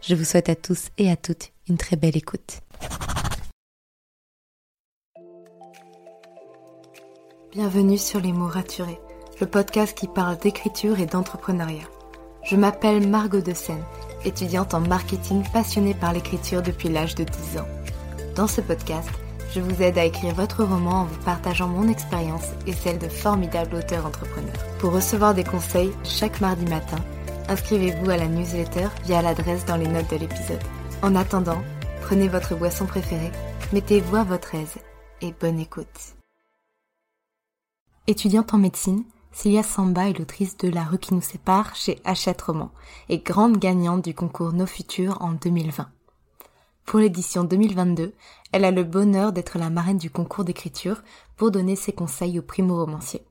Je vous souhaite à tous et à toutes une très belle écoute. Bienvenue sur Les mots raturés, le podcast qui parle d'écriture et d'entrepreneuriat. Je m'appelle Margot de Seine, étudiante en marketing passionnée par l'écriture depuis l'âge de 10 ans. Dans ce podcast, je vous aide à écrire votre roman en vous partageant mon expérience et celle de formidables auteurs entrepreneurs. Pour recevoir des conseils chaque mardi matin, inscrivez-vous à la newsletter via l'adresse dans les notes de l'épisode. En attendant, prenez votre boisson préférée, mettez-vous à votre aise et bonne écoute. Étudiante en médecine, Célia Samba est l'autrice de La rue qui nous sépare chez Hachette Roman et grande gagnante du concours Nos Futurs en 2020. Pour l'édition 2022, elle a le bonheur d'être la marraine du concours d'écriture pour donner ses conseils aux primo-romanciers.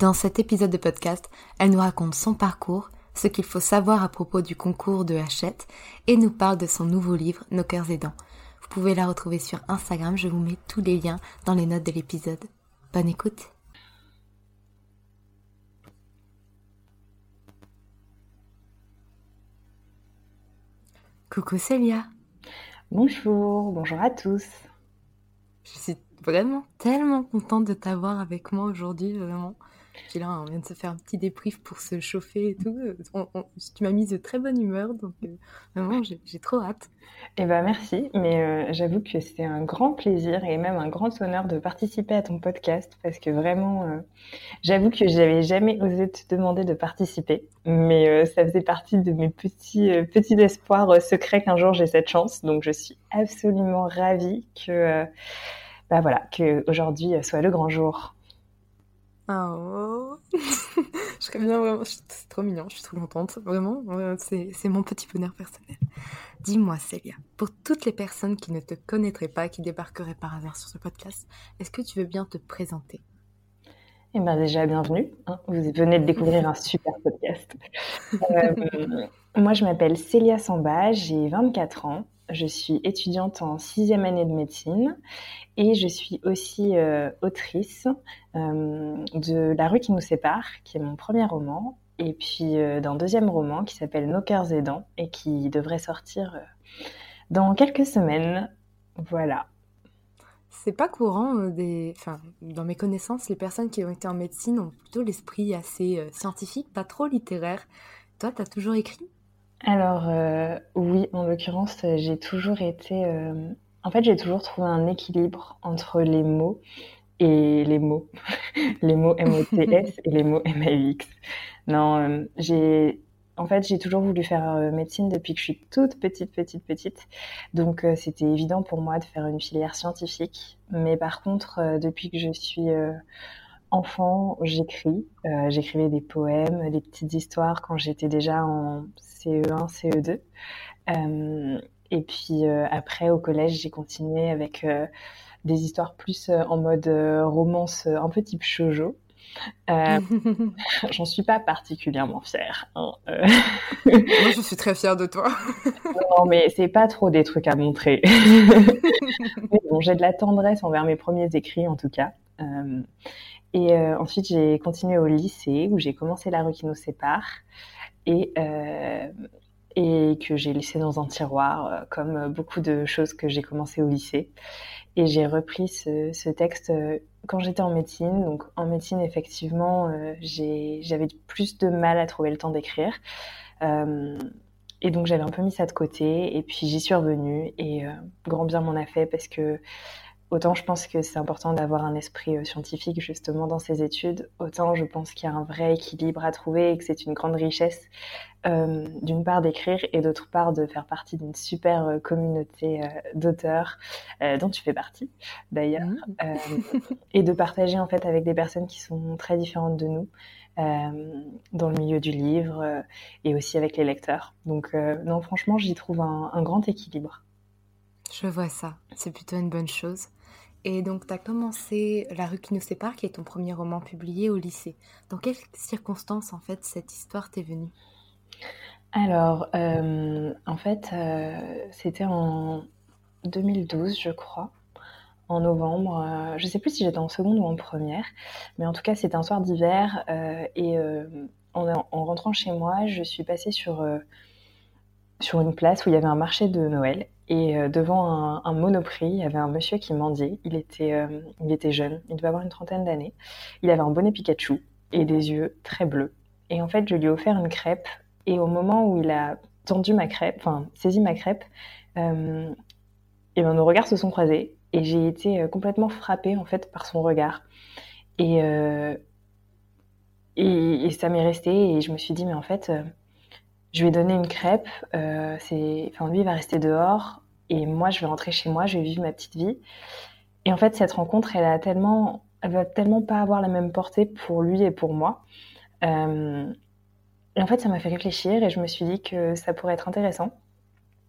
Dans cet épisode de podcast, elle nous raconte son parcours, ce qu'il faut savoir à propos du concours de Hachette et nous parle de son nouveau livre Nos cœurs aidants. Vous pouvez la retrouver sur Instagram, je vous mets tous les liens dans les notes de l'épisode. Bonne écoute Coucou Célia Bonjour, bonjour à tous. Je suis vraiment tellement contente de t'avoir avec moi aujourd'hui, vraiment. Puis là, on vient de se faire un petit débrief pour se chauffer et tout. tu m'as mis de très bonne humeur, donc euh, vraiment, j'ai trop hâte. Eh ben merci, mais euh, j'avoue que c'était un grand plaisir et même un grand honneur de participer à ton podcast parce que vraiment, euh, j'avoue que j'avais jamais osé te demander de participer, mais ça faisait partie de mes petits petits espoirs secrets qu'un jour j'ai cette chance. Donc je suis absolument ravie que bah voilà que aujourd'hui soit le grand jour. Oh. je serais bien vraiment. C'est trop mignon, je suis trop contente. Vraiment, c'est mon petit bonheur personnel. Dis-moi, Célia, pour toutes les personnes qui ne te connaîtraient pas, qui débarqueraient par hasard sur ce podcast, est-ce que tu veux bien te présenter? Eh bien, déjà, bienvenue. Hein. Vous venez de découvrir un super podcast. Euh, moi, je m'appelle Célia Samba, j'ai 24 ans. Je suis étudiante en sixième année de médecine et je suis aussi euh, autrice euh, de La rue qui nous sépare, qui est mon premier roman, et puis euh, d'un deuxième roman qui s'appelle Nos cœurs aidants et qui devrait sortir dans quelques semaines. Voilà. C'est pas courant. Enfin, dans mes connaissances, les personnes qui ont été en médecine ont plutôt l'esprit assez scientifique, pas trop littéraire. Toi, t'as toujours écrit? Alors euh, oui, en l'occurrence, j'ai toujours été... Euh, en fait, j'ai toujours trouvé un équilibre entre les mots et les mots. les mots M-O-T-S et les mots M-A-U-X. Non, euh, j'ai... En fait, j'ai toujours voulu faire médecine depuis que je suis toute petite, petite, petite. Donc, c'était évident pour moi de faire une filière scientifique. Mais par contre, depuis que je suis enfant, j'écris. J'écrivais des poèmes, des petites histoires quand j'étais déjà en CE1, CE2. Euh, et puis euh, après, au collège, j'ai continué avec euh, des histoires plus en mode romance, un peu type shoujo. J'en suis pas particulièrement fière. Hein, Moi, je suis très fière de toi. non, mais c'est pas trop des trucs à montrer. bon, j'ai de la tendresse envers mes premiers écrits, en tout cas. Et ensuite, j'ai continué au lycée où j'ai commencé La rue qui nous sépare et, euh, et que j'ai laissé dans un tiroir, euh, comme beaucoup de choses que j'ai commencé au lycée. Et j'ai repris ce, ce, texte euh, quand j'étais en médecine. Donc en médecine, effectivement, j'avais plus de mal à trouver le temps d'écrire. et donc j'avais un peu mis ça de côté. Et puis j'y suis revenue et grand bien m'en a fait parce que autant je pense que c'est important d'avoir un esprit scientifique justement dans ces études, autant je pense qu'il y a un vrai équilibre à trouver et que c'est une grande richesse d'une part d'écrire et d'autre part de faire partie d'une super communauté d'auteurs dont tu fais partie d'ailleurs mmh. et de partager en fait avec des personnes qui sont très différentes de nous euh, dans le milieu du livre euh, et aussi avec les lecteurs. Donc euh, non, franchement, j'y trouve un, grand équilibre. Je vois ça, c'est plutôt une bonne chose. Et donc, tu as commencé La rue qui nous sépare, qui est ton premier roman publié au lycée. Dans quelles circonstances, en fait, cette histoire t'est venue? Alors, en fait, c'était en 2012, je crois en novembre. Euh, je ne sais plus si j'étais en seconde ou en première, mais en tout cas, c'était un soir d'hiver. Euh, et euh, en, en, rentrant chez moi, je suis passée sur, sur une place où il y avait un marché de Noël. Et devant un, monoprix, il y avait un monsieur qui mendiait. Il était, il était jeune, il devait avoir une trentaine d'années. Il avait un bonnet Pikachu et des yeux très bleus. Et en fait, je lui ai offert une crêpe. Et au moment où il a tendu ma crêpe, enfin saisi ma crêpe, et ben, nos regards se sont croisés et j'ai été euh, complètement frappée en fait par son regard. Et, euh, et, ça m'est resté et je me suis dit mais en fait euh, je vais donner une crêpe, c'est, enfin lui il va rester dehors et moi je vais rentrer chez moi, je vais vivre ma petite vie. Et en fait cette rencontre elle a tellement, elle va tellement pas avoir la même portée pour lui et pour moi. et en fait ça m'a fait réfléchir et je me suis dit que ça pourrait être intéressant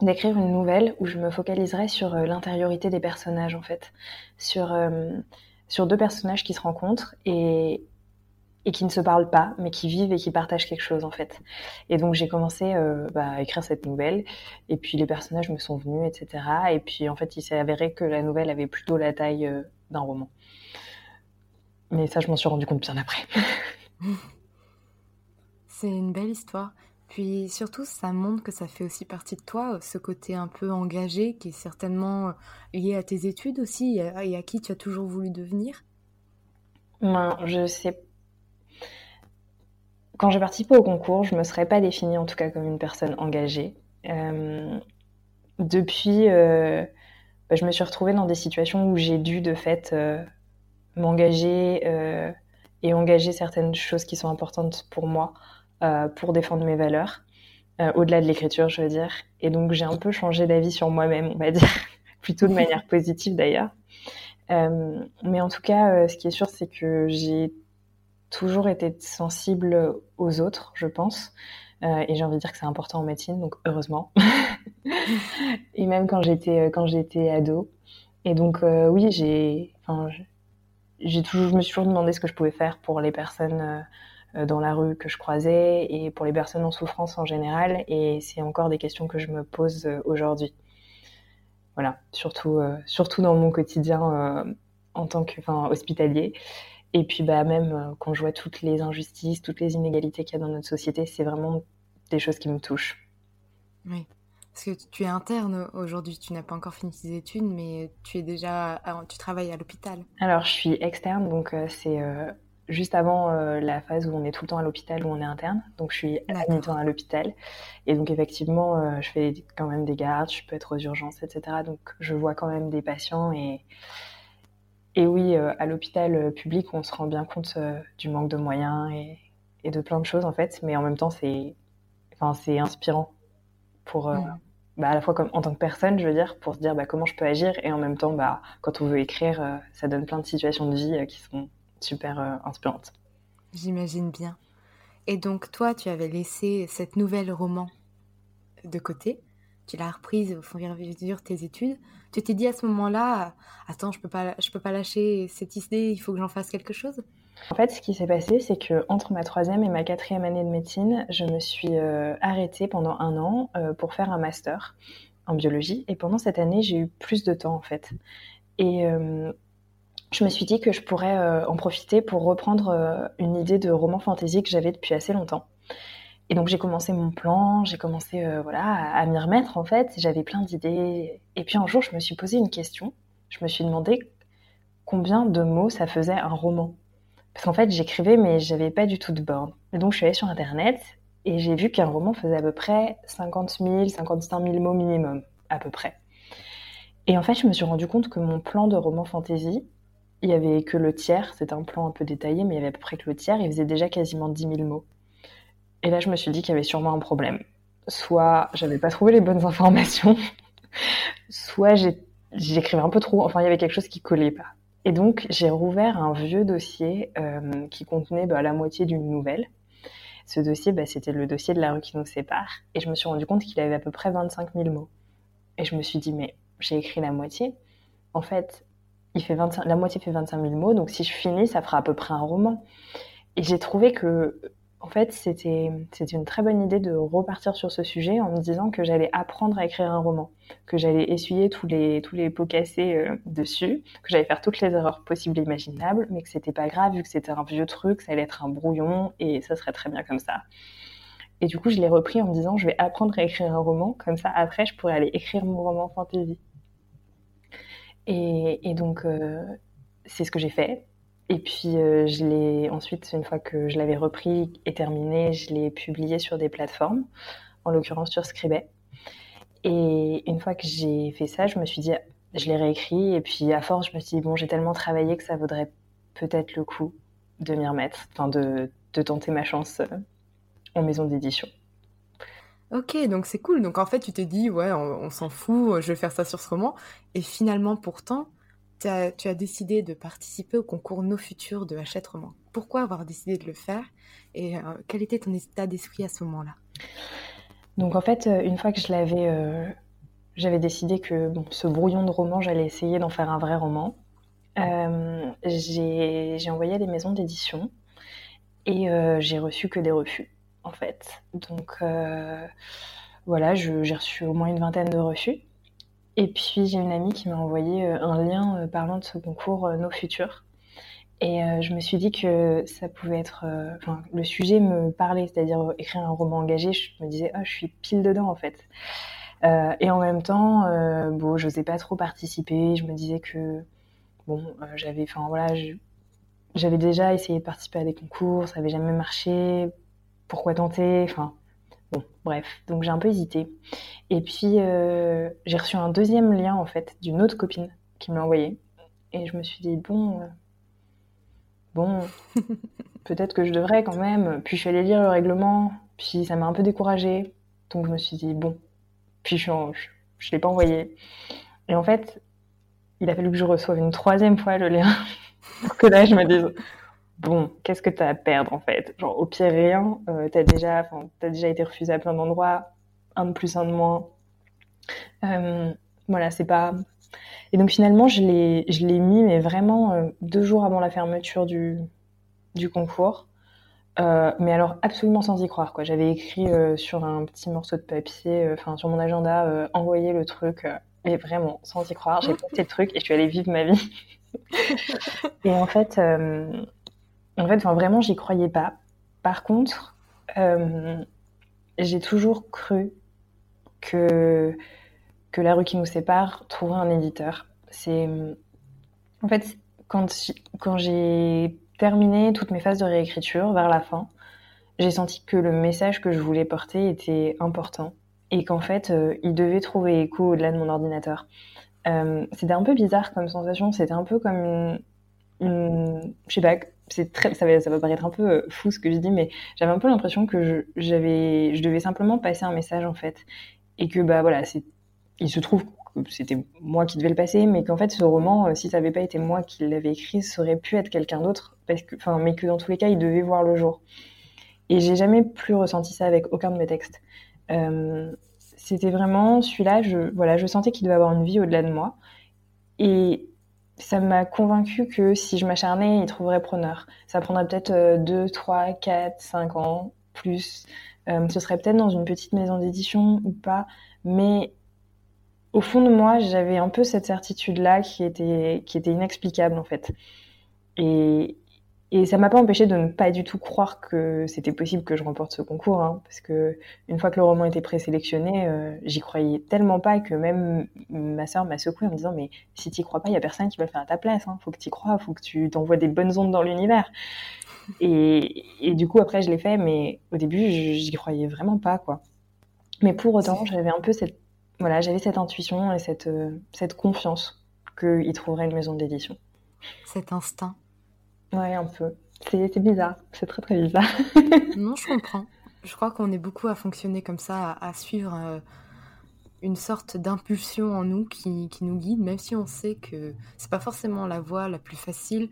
d'écrire une nouvelle où je me focaliserais sur euh, l'intériorité des personnages en fait, sur euh, sur deux personnages qui se rencontrent et et qui ne se parlent pas, mais qui vivent et qui partagent quelque chose en fait. Et donc j'ai commencé euh, bah, à écrire cette nouvelle, et puis les personnages me sont venus, etc. Et puis en fait il s'est avéré que la nouvelle avait plutôt la taille d'un roman. Mais ça je m'en suis rendu compte bien après. C'est une belle histoire. Puis surtout, ça montre que ça fait aussi partie de toi, ce côté un peu engagé qui est certainement lié à tes études aussi et à qui tu as toujours voulu devenir? Ben, je sais. Quand j'ai participé au concours, je ne me serais pas définie en tout cas comme une personne engagée. Euh, depuis, euh, ben, je me suis retrouvée dans des situations où j'ai dû de fait euh, m'engager et engager certaines choses qui sont importantes pour moi pour défendre mes valeurs, au-delà de l'écriture, je veux dire. Et donc j'ai un peu changé d'avis sur moi-même, on va dire, plutôt de manière positive d'ailleurs. Mais en tout cas, ce qui est sûr, c'est que j'ai toujours été sensible aux autres, je pense. et j'ai envie de dire que c'est important en médecine, donc heureusement. et même quand j'étais quand j'étais ado. Et donc oui, j'ai, enfin, j'ai toujours, je me suis toujours demandé ce que je pouvais faire pour les personnes euh, dans la rue que je croisais et pour les personnes en souffrance en général. Et c'est encore des questions que je me pose euh, aujourd'hui. Voilà, surtout, euh, surtout dans mon quotidien en tant que, enfin, hospitalier. Et puis bah, même quand je vois toutes les injustices, toutes les inégalités qu'il y a dans notre société, c'est vraiment des choses qui me touchent. Oui, parce que tu es interne aujourd'hui, tu n'as pas encore fini tes études, mais tu es déjà, tu travailles à l'hôpital. Alors je suis externe, donc c'est juste avant euh, la phase où on est tout le temps à l'hôpital, où on est interne. Donc, je suis à mi-temps à l'hôpital. Et donc, effectivement, euh, je fais quand même des gardes, je peux être aux urgences, etc. Donc, je vois quand même des patients. Et, et oui, euh, à l'hôpital public, on se rend bien compte du manque de moyens et, et, de plein de choses, en fait. Mais en même temps, c'est enfin, inspirant pour... Mm. Bah, à la fois comme, en tant que personne, je veux dire, pour se dire bah, comment je peux agir, et en même temps, bah, quand on veut écrire, ça donne plein de situations de vie qui sont super euh, inspirante. J'imagine bien. Et donc toi, tu avais laissé cette nouvelle roman de côté. Tu l'as reprise au fond et à mesure tes études. Tu t'es dit à ce moment-là, attends, je peux pas, je peux pas lâcher cette idée. Il faut que j'en fasse quelque chose? En fait, ce qui s'est passé, c'est que entre ma troisième et ma quatrième année de médecine, je me suis euh, arrêtée pendant un an euh, pour faire un master en biologie. Et pendant cette année, j'ai eu plus de temps en fait. Et je me suis dit que je pourrais euh, en profiter pour reprendre euh, une idée de roman fantasy que j'avais depuis assez longtemps. Et donc j'ai commencé mon plan, j'ai commencé euh, voilà à, m'y remettre en fait. J'avais plein d'idées. Et puis un jour, je me suis posé une question. Je me suis demandé combien de mots ça faisait un roman. Parce qu'en fait, j'écrivais, mais j'avais pas du tout de borne. Et donc je suis allée sur internet et j'ai vu qu'un roman faisait à peu près 50 000, 55 000 mots minimum, à peu près. Et en fait, je me suis rendu compte que mon plan de roman fantasy, il y avait que le tiers, c'était un plan un peu détaillé, mais il y avait à peu près que le tiers, il faisait déjà quasiment 10 000 mots. Et là, je me suis dit qu'il y avait sûrement un problème. Soit j'avais pas trouvé les bonnes informations, soit j'écrivais un peu trop, enfin il y avait quelque chose qui collait pas. Et donc j'ai rouvert un vieux dossier euh, qui contenait bah, la moitié d'une nouvelle. Ce dossier, bah, c'était le dossier de la rue qui nous sépare, et je me suis rendu compte qu'il avait à peu près 25 000 mots. Et je me suis dit, mais j'ai écrit la moitié. En fait, il fait 25, la moitié fait 25 000 mots, donc si je finis, ça fera à peu près un roman. Et j'ai trouvé que en fait, c'était une très bonne idée de repartir sur ce sujet en me disant que j'allais apprendre à écrire un roman, que j'allais essuyer tous les, tous les pots cassés euh, dessus, que j'allais faire toutes les erreurs possibles et imaginables, mais que c'était pas grave vu que c'était un vieux truc, ça allait être un brouillon et ça serait très bien comme ça. Et du coup, je l'ai repris en me disant je vais apprendre à écrire un roman, comme ça après je pourrais aller écrire mon roman fantasy. Et, donc, euh, c'est ce que j'ai fait. Et puis, euh, je l'ai ensuite, une fois que je l'avais repris et terminé, je l'ai publié sur des plateformes, en l'occurrence sur Scribet. Et une fois que j'ai fait ça, je me suis dit, je l'ai réécrit. Et puis, à force, je me suis dit, bon, j'ai tellement travaillé que ça vaudrait peut-être le coup de m'y remettre, enfin, de, de tenter ma chance euh, en maison d'édition. Ok, donc c'est cool. Donc en fait, tu te dis, ouais, on s'en fout, je vais faire ça sur ce roman. Et finalement, pourtant, tu as, décidé de participer au concours Nos Futurs de Hachette Roman. Pourquoi avoir décidé de le faire et euh, quel était ton état d'esprit à ce moment-là? Donc en fait, euh, une fois que je l'avais, euh, j'avais décidé que bon, ce brouillon de roman, j'allais essayer d'en faire un vrai roman. j'ai envoyé à des maisons d'édition et j'ai reçu que des refus en fait. Donc voilà, j'ai reçu au moins une vingtaine de refus. Et puis j'ai une amie qui m'a envoyé euh, un lien euh, parlant de ce concours euh, Nos Futurs. Et je me suis dit que ça pouvait être. Enfin, le sujet me parlait, c'est-à-dire écrire un roman engagé. Je me disais, oh, je suis pile dedans en fait. et en même temps, bon, j'osais pas trop participer. Je me disais que bon, j'avais, enfin voilà, j'avais déjà essayé de participer à des concours, ça avait jamais marché. Pourquoi tenter Enfin, Bon, bref, donc j'ai un peu hésité. Et puis euh, j'ai reçu un deuxième lien en fait d'une autre copine qui me l'a envoyé. Et je me suis dit, bon, euh, bon, peut-être que je devrais quand même. Puis je suis allée lire le règlement, puis ça m'a un peu découragée. Donc je me suis dit, bon, puis je ne je, l'ai pas envoyé. Et en fait, il a fallu que je reçoive une troisième fois le lien pour que là je me dise, bon, qu'est-ce que tu as à perdre en fait? Genre, au pire, rien. Euh, tu as, déjà, as déjà été refusé à plein d'endroits, un de plus, un de moins. Euh, voilà, c'est pas. Et donc finalement, je l'ai mis, mais vraiment euh, deux jours avant la fermeture du, du concours. Euh, mais alors absolument sans y croire quoi. J'avais écrit sur un petit morceau de papier, enfin sur mon agenda, envoyer le truc, mais vraiment sans y croire. J'ai passé le truc et je suis allée vivre ma vie. et en fait, en fait, vraiment, j'y croyais pas. Par contre, euh, j'ai toujours cru que, la rue qui nous sépare trouverait un éditeur. C'est en fait quand j'ai terminé toutes mes phases de réécriture vers la fin, j'ai senti que le message que je voulais porter était important et qu'en fait euh, il devait trouver écho au-delà de mon ordinateur. Euh, c'était un peu bizarre comme sensation, c'était un peu comme une je sais pas, c'est très, ça va, ça va paraître un peu euh, fou ce que je dis, mais j'avais un peu l'impression que je, j'avais, je devais simplement passer un message en fait, et que bah voilà, c'est, il se trouve que c'était moi qui devais le passer, mais qu'en fait ce roman, euh, si ça n'avait pas été moi qui l'avais écrit, ça aurait pu être quelqu'un d'autre, parce que, enfin, mais que dans tous les cas, il devait voir le jour. Et j'ai jamais plus ressenti ça avec aucun de mes textes. Euh, c'était vraiment celui-là, je, voilà, je sentais qu'il devait avoir une vie au-delà de moi, et ça m'a convaincu que si je m'acharnais, il trouverait preneur. Ça prendrait peut-être 2, 3, 4, 5 ans, plus. Euh, ce serait peut-être dans une petite maison d'édition ou pas. Mais au fond de moi, j'avais un peu cette certitude-là qui était, qui était inexplicable en fait. Et, et ça m'a pas empêché de ne pas du tout croire que c'était possible que je remporte ce concours, hein, parce que une fois que le roman était présélectionné, euh, j'y croyais tellement pas que même ma sœur m'a secoué en me disant mais si t'y crois pas, il y a personne qui va le faire à ta place. Hein, faut que t'y crois, faut que tu t'envoies des bonnes ondes dans l'univers. Et, et, du coup après je l'ai fait, mais au début j'y croyais vraiment pas quoi. Mais pour autant j'avais un peu cette voilà, j'avais cette intuition et cette, cette confiance qu'il trouverait une maison d'édition. Cet instinct. Ouais, un peu. C'est bizarre, c'est très très bizarre. non, je comprends. Je crois qu'on est beaucoup à fonctionner comme ça, à, suivre une sorte d'impulsion en nous qui, qui, nous guide, même si on sait que c'est pas forcément la voie la plus facile,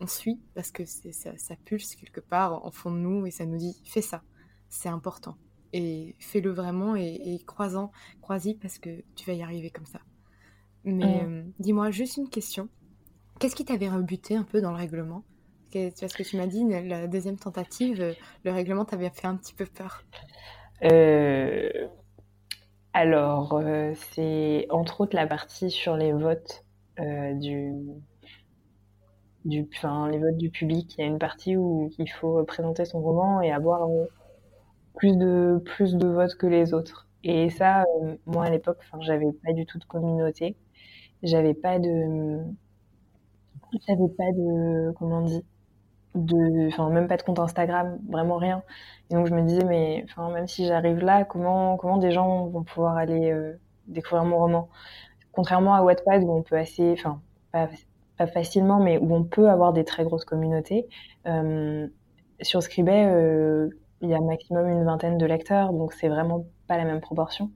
on, suit parce que ça, ça, pulse quelque part en fond de nous et ça nous dit fais ça, c'est important. Et fais-le vraiment et, croisant, crois-y parce que tu vas y arriver comme ça. Mais euh, dis-moi juste une question. Qu'est-ce qui t'avait rebuté un peu dans le règlement? Parce que tu m'as dit, la deuxième tentative, le règlement t'avait fait un petit peu peur? Euh, alors, euh, c'est entre autres la partie sur les votes du, du, les votes du public. Il y a une partie où il faut présenter son roman et avoir plus de, plus de votes que les autres. Et ça, euh, moi à l'époque, j'avais pas du tout de communauté. J'avais pas de, j'avais pas de, comment on dit, de, enfin, même pas de compte Instagram, vraiment rien. Et donc je me disais, mais, enfin, même si j'arrive là, comment, comment des gens vont pouvoir aller euh, découvrir mon roman? Contrairement à Wattpad où on peut assez, enfin, pas, facilement, mais où on peut avoir des très grosses communautés. Euh, sur Scribet, euh, il y a maximum une vingtaine de lecteurs, donc c'est vraiment pas la même proportion.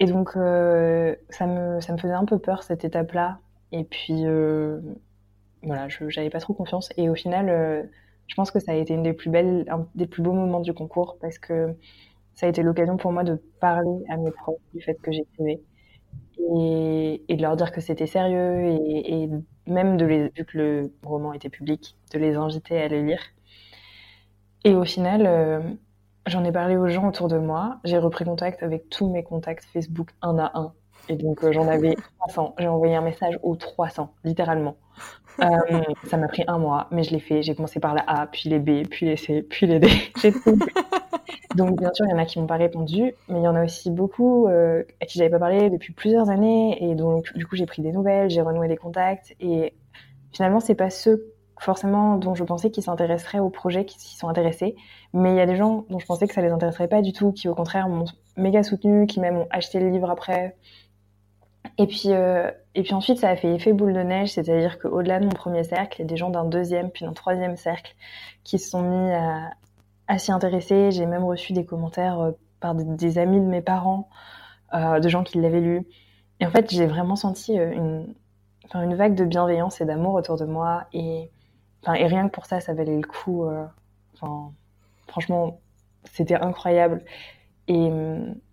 Et donc, ça, me, ça me faisait un peu peur cette étape-là. Et puis, euh, voilà, je n'avais pas trop confiance. Et au final, euh, je pense que ça a été une des plus belles, un des plus beaux moments du concours parce que ça a été l'occasion pour moi de parler à mes profs du fait que j'écrivais et, et, de leur dire que c'était sérieux et, même de les, vu que le roman était public, de les inviter à le lire. Et au final, euh, j'en ai parlé aux gens autour de moi. J'ai repris contact avec tous mes contacts Facebook un à un. Et donc, euh, j'en avais 300. J'ai envoyé un message aux 300, littéralement. Euh, ça m'a pris un mois, mais je l'ai fait. J'ai commencé par la A, puis les B, puis les C, puis les D. J'ai tout. Donc, bien sûr, il y en a qui m'ont pas répondu, mais il y en a aussi beaucoup euh, à qui j'avais pas parlé depuis plusieurs années. Et donc, du coup, j'ai pris des nouvelles, j'ai renoué des contacts. Et finalement, c'est pas ceux forcément dont je pensais qu'ils s'intéresseraient au projet, qui s'y sont intéressés. Mais il y a des gens dont je pensais que ça les intéresserait pas du tout, qui au contraire m'ont méga soutenu, qui même ont acheté le livre après. Et puis, euh, et puis ensuite, ça a fait effet boule de neige, c'est-à-dire qu'au-delà de mon premier cercle, il y a des gens d'un deuxième puis d'un troisième cercle qui se sont mis à, s'y intéresser. J'ai même reçu des commentaires euh, par des, amis de mes parents, euh, de gens qui l'avaient lu. Et en fait, j'ai vraiment senti une, vague de bienveillance et d'amour autour de moi. Et et rien que pour ça, ça valait le coup. Franchement, c'était incroyable. Et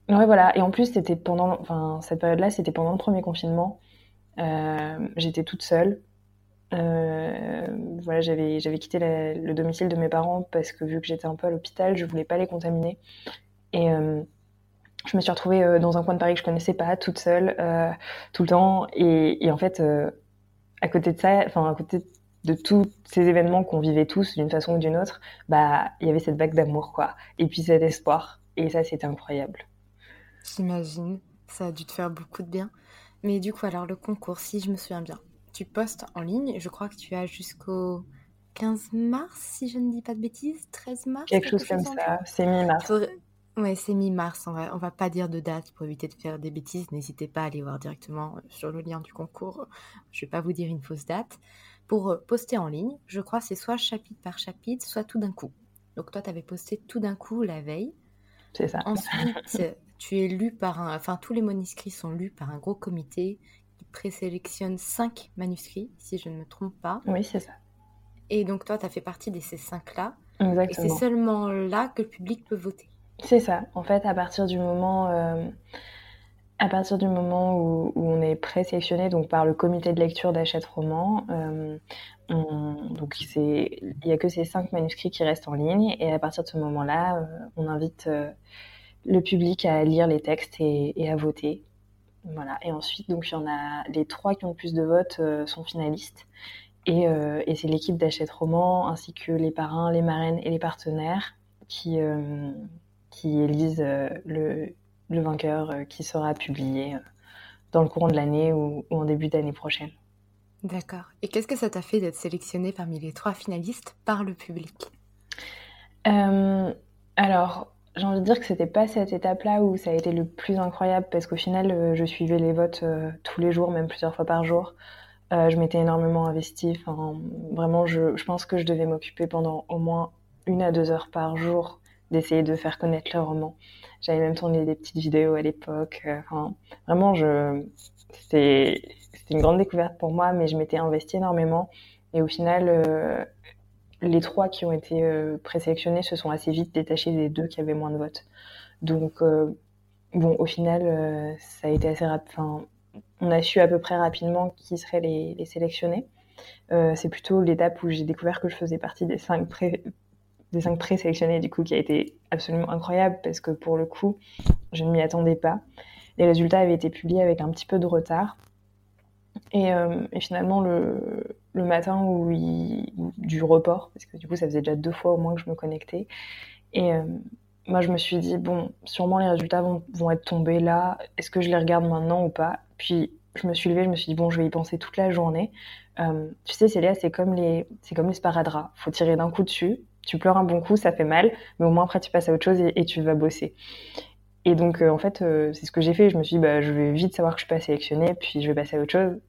ouais, voilà. Et en plus, c'était pendant, enfin, cette période-là, c'était pendant le premier confinement. Euh, j'étais toute seule. Euh, voilà, j'avais j'avais quitté le domicile de mes parents parce que vu que j'étais un peu à l'hôpital, je voulais pas les contaminer. Et euh, je me suis retrouvée dans un coin de Paris que je connaissais pas, toute seule, tout le temps. Et, et en fait, à côté de ça, enfin à côté de tous ces événements qu'on vivait tous d'une façon ou d'une autre, bah il y avait cette vague d'amour quoi, et puis cet espoir, et ça c'était incroyable. J'imagine, ça a dû te faire beaucoup de bien. Mais du coup alors le concours, si je me souviens bien, tu postes en ligne, je crois que tu as jusqu'au 15 mars, si je ne dis pas de bêtises, 13 mars. Quelque, chose, comme ça, c'est mi-mars. Ouais, c'est mi-mars. On va, on va pas dire de date pour éviter de faire des bêtises. N'hésitez pas à aller voir directement sur le lien du concours. Je vais pas vous dire une fausse date pour euh, poster en ligne. Je crois c'est soit chapitre par chapitre, soit tout d'un coup. Donc toi, tu avais posté tout d'un coup la veille. C'est ça. Ensuite, tu es lu par un... Enfin, tous les manuscrits sont lus par un gros comité qui présélectionne cinq manuscrits, si je ne me trompe pas. Oui, c'est ça. Et donc toi, tu as fait partie de ces cinq-là. Exactement. Et c'est seulement là que le public peut voter. C'est ça. En fait, à partir du moment... Euh, à partir du moment où, on est présélectionné donc par le comité de lecture d'Achète Roman, euh, donc c'est il y a que ces cinq manuscrits qui restent en ligne et à partir de ce moment-là, euh, on invite euh, le public à lire les textes et, à voter. Voilà. Et ensuite, donc il y en a les trois qui ont le plus de votes sont finalistes et, et c'est l'équipe d'Achète Roman ainsi que les parrains, les marraines et les partenaires qui qui élisent le le vainqueur euh, qui sera publié euh, dans le courant de l'année ou, en début d'année prochaine. D'accord. Et qu'est-ce que ça t'a fait d'être sélectionné parmi les trois finalistes par le public? Euh, Alors, j'ai envie de dire que c'était pas cette étape-là où ça a été le plus incroyable parce qu'au final, euh, je suivais les votes euh, tous les jours, même plusieurs fois par jour. Euh, je m'étais énormément investie. Vraiment, je, pense que je devais m'occuper pendant au moins une à deux heures par jour d'essayer de faire connaître le roman. J'avais même tourné des petites vidéos à l'époque. Vraiment, c'était une grande découverte pour moi, mais je m'étais investie énormément. Et au final, les trois qui ont été euh, présélectionnés se sont assez vite détachés des deux qui avaient moins de votes. Donc, euh, bon, au final, euh, ça a été assez rapide. Enfin, on a su à peu près rapidement qui seraient les, les sélectionnés. c'est plutôt l'étape où j'ai découvert que je faisais partie des cinq pré des cinq présélectionnés, du coup, qui a été absolument incroyable parce que pour le coup, je ne m'y attendais pas. Les résultats avaient été publiés avec un petit peu de retard. Et, et finalement, le, le matin où du report, parce que du coup, ça faisait déjà deux fois au moins que je me connectais. Et euh, moi, je me suis dit, bon, sûrement les résultats vont, vont être tombés là. Est-ce que je les regarde maintenant ou pas? Puis, je me suis levée, je me suis dit, bon, je vais y penser toute la journée. Euh, tu sais, Célia, c'est comme les, c'est comme les sparadraps. Faut tirer d'un coup dessus. Tu pleures un bon coup, ça fait mal, mais au moins après, tu passes à autre chose et, tu vas bosser. Et donc, euh, en fait, c'est ce que j'ai fait. Je me suis dit, bah, je vais vite savoir que je suis pas sélectionnée, puis je vais passer à autre chose.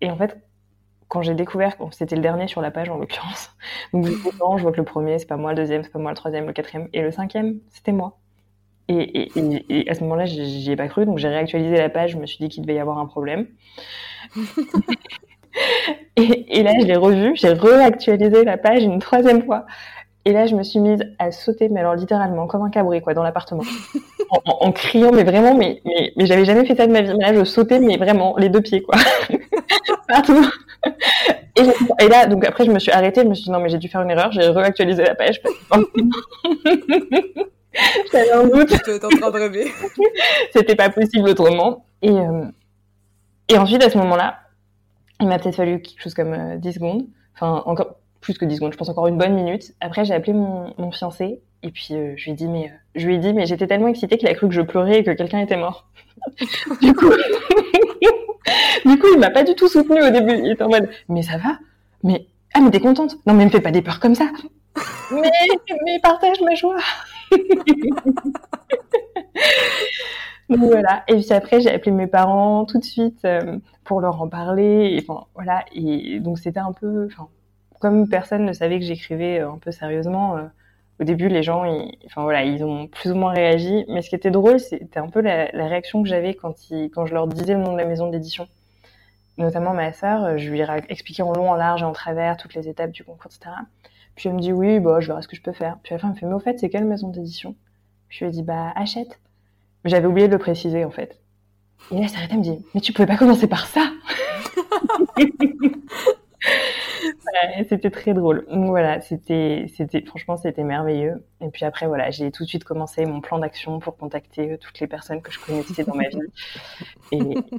Et en fait, quand j'ai découvert, c'était le dernier sur la page en l'occurrence, donc je vois que le premier, c'est pas moi, le deuxième, c'est pas moi, le troisième, le quatrième, et le cinquième, c'était moi. Et, à ce moment-là, j'y ai pas cru, donc j'ai réactualisé la page, je me suis dit qu'il devait y avoir un problème. et, là, je l'ai revu, j'ai réactualisé la page une troisième fois. Et là, je me suis mise à sauter, mais alors littéralement, comme un cabri, quoi, dans l'appartement. En, criant, mais vraiment, mais, mais, mais j'avais jamais fait ça de ma vie. Mais là, je sautais, mais vraiment, les deux pieds, quoi. Partout. Et, là, donc après, je me suis arrêtée, je me suis dit non, mais j'ai dû faire une erreur, j'ai réactualisé la page. J'avais un doute. C'était pas possible autrement. Et, euh, et ensuite, à ce moment-là, il m'a peut-être fallu quelque chose comme euh, 10 secondes. Enfin, encore plus que 10 secondes, je pense encore une bonne minute. Après, j'ai appelé mon, mon, fiancé et puis euh, je lui ai dit, mais, euh, je lui ai dit, mais j'étais tellement excitée qu'il a cru que je pleurais et que quelqu'un était mort. du coup, du coup, il m'a pas du tout soutenu au début. Il était en mode, mais ça va? Mais ah, mais t'es contente? Non, mais me fais pas des peurs comme ça. mais mais partage ma joie. Donc voilà. Et puis après, j'ai appelé mes parents tout de suite euh, pour leur en parler. Et enfin voilà. Et donc c'était un peu, enfin, comme personne ne savait que j'écrivais euh, un peu sérieusement. Euh, au début, les gens, ils, enfin voilà, ils ont plus ou moins réagi. Mais ce qui était drôle, c'était un peu la, la réaction que j'avais quand, ils, quand je leur disais le nom de la maison d'édition notamment ma sœur, euh, je lui ai expliqué en long, en large et en travers toutes les étapes du concours, etc. Puis elle me dit oui, bah, je verrai ce que je peux faire. Puis à la fin, elle me fait, mais au fait, c'est quelle maison d'édition? Je lui ai dit, bah, achète. J'avais oublié de le préciser, en fait. Et là, elle s'arrête, elle me dit, mais tu pouvais pas commencer par ça? c'était très drôle. voilà, c'était, c'était, franchement, c'était merveilleux. Et puis après, voilà, j'ai tout de suite commencé mon plan d'action pour contacter euh, toutes les personnes que je connaissais dans ma vie.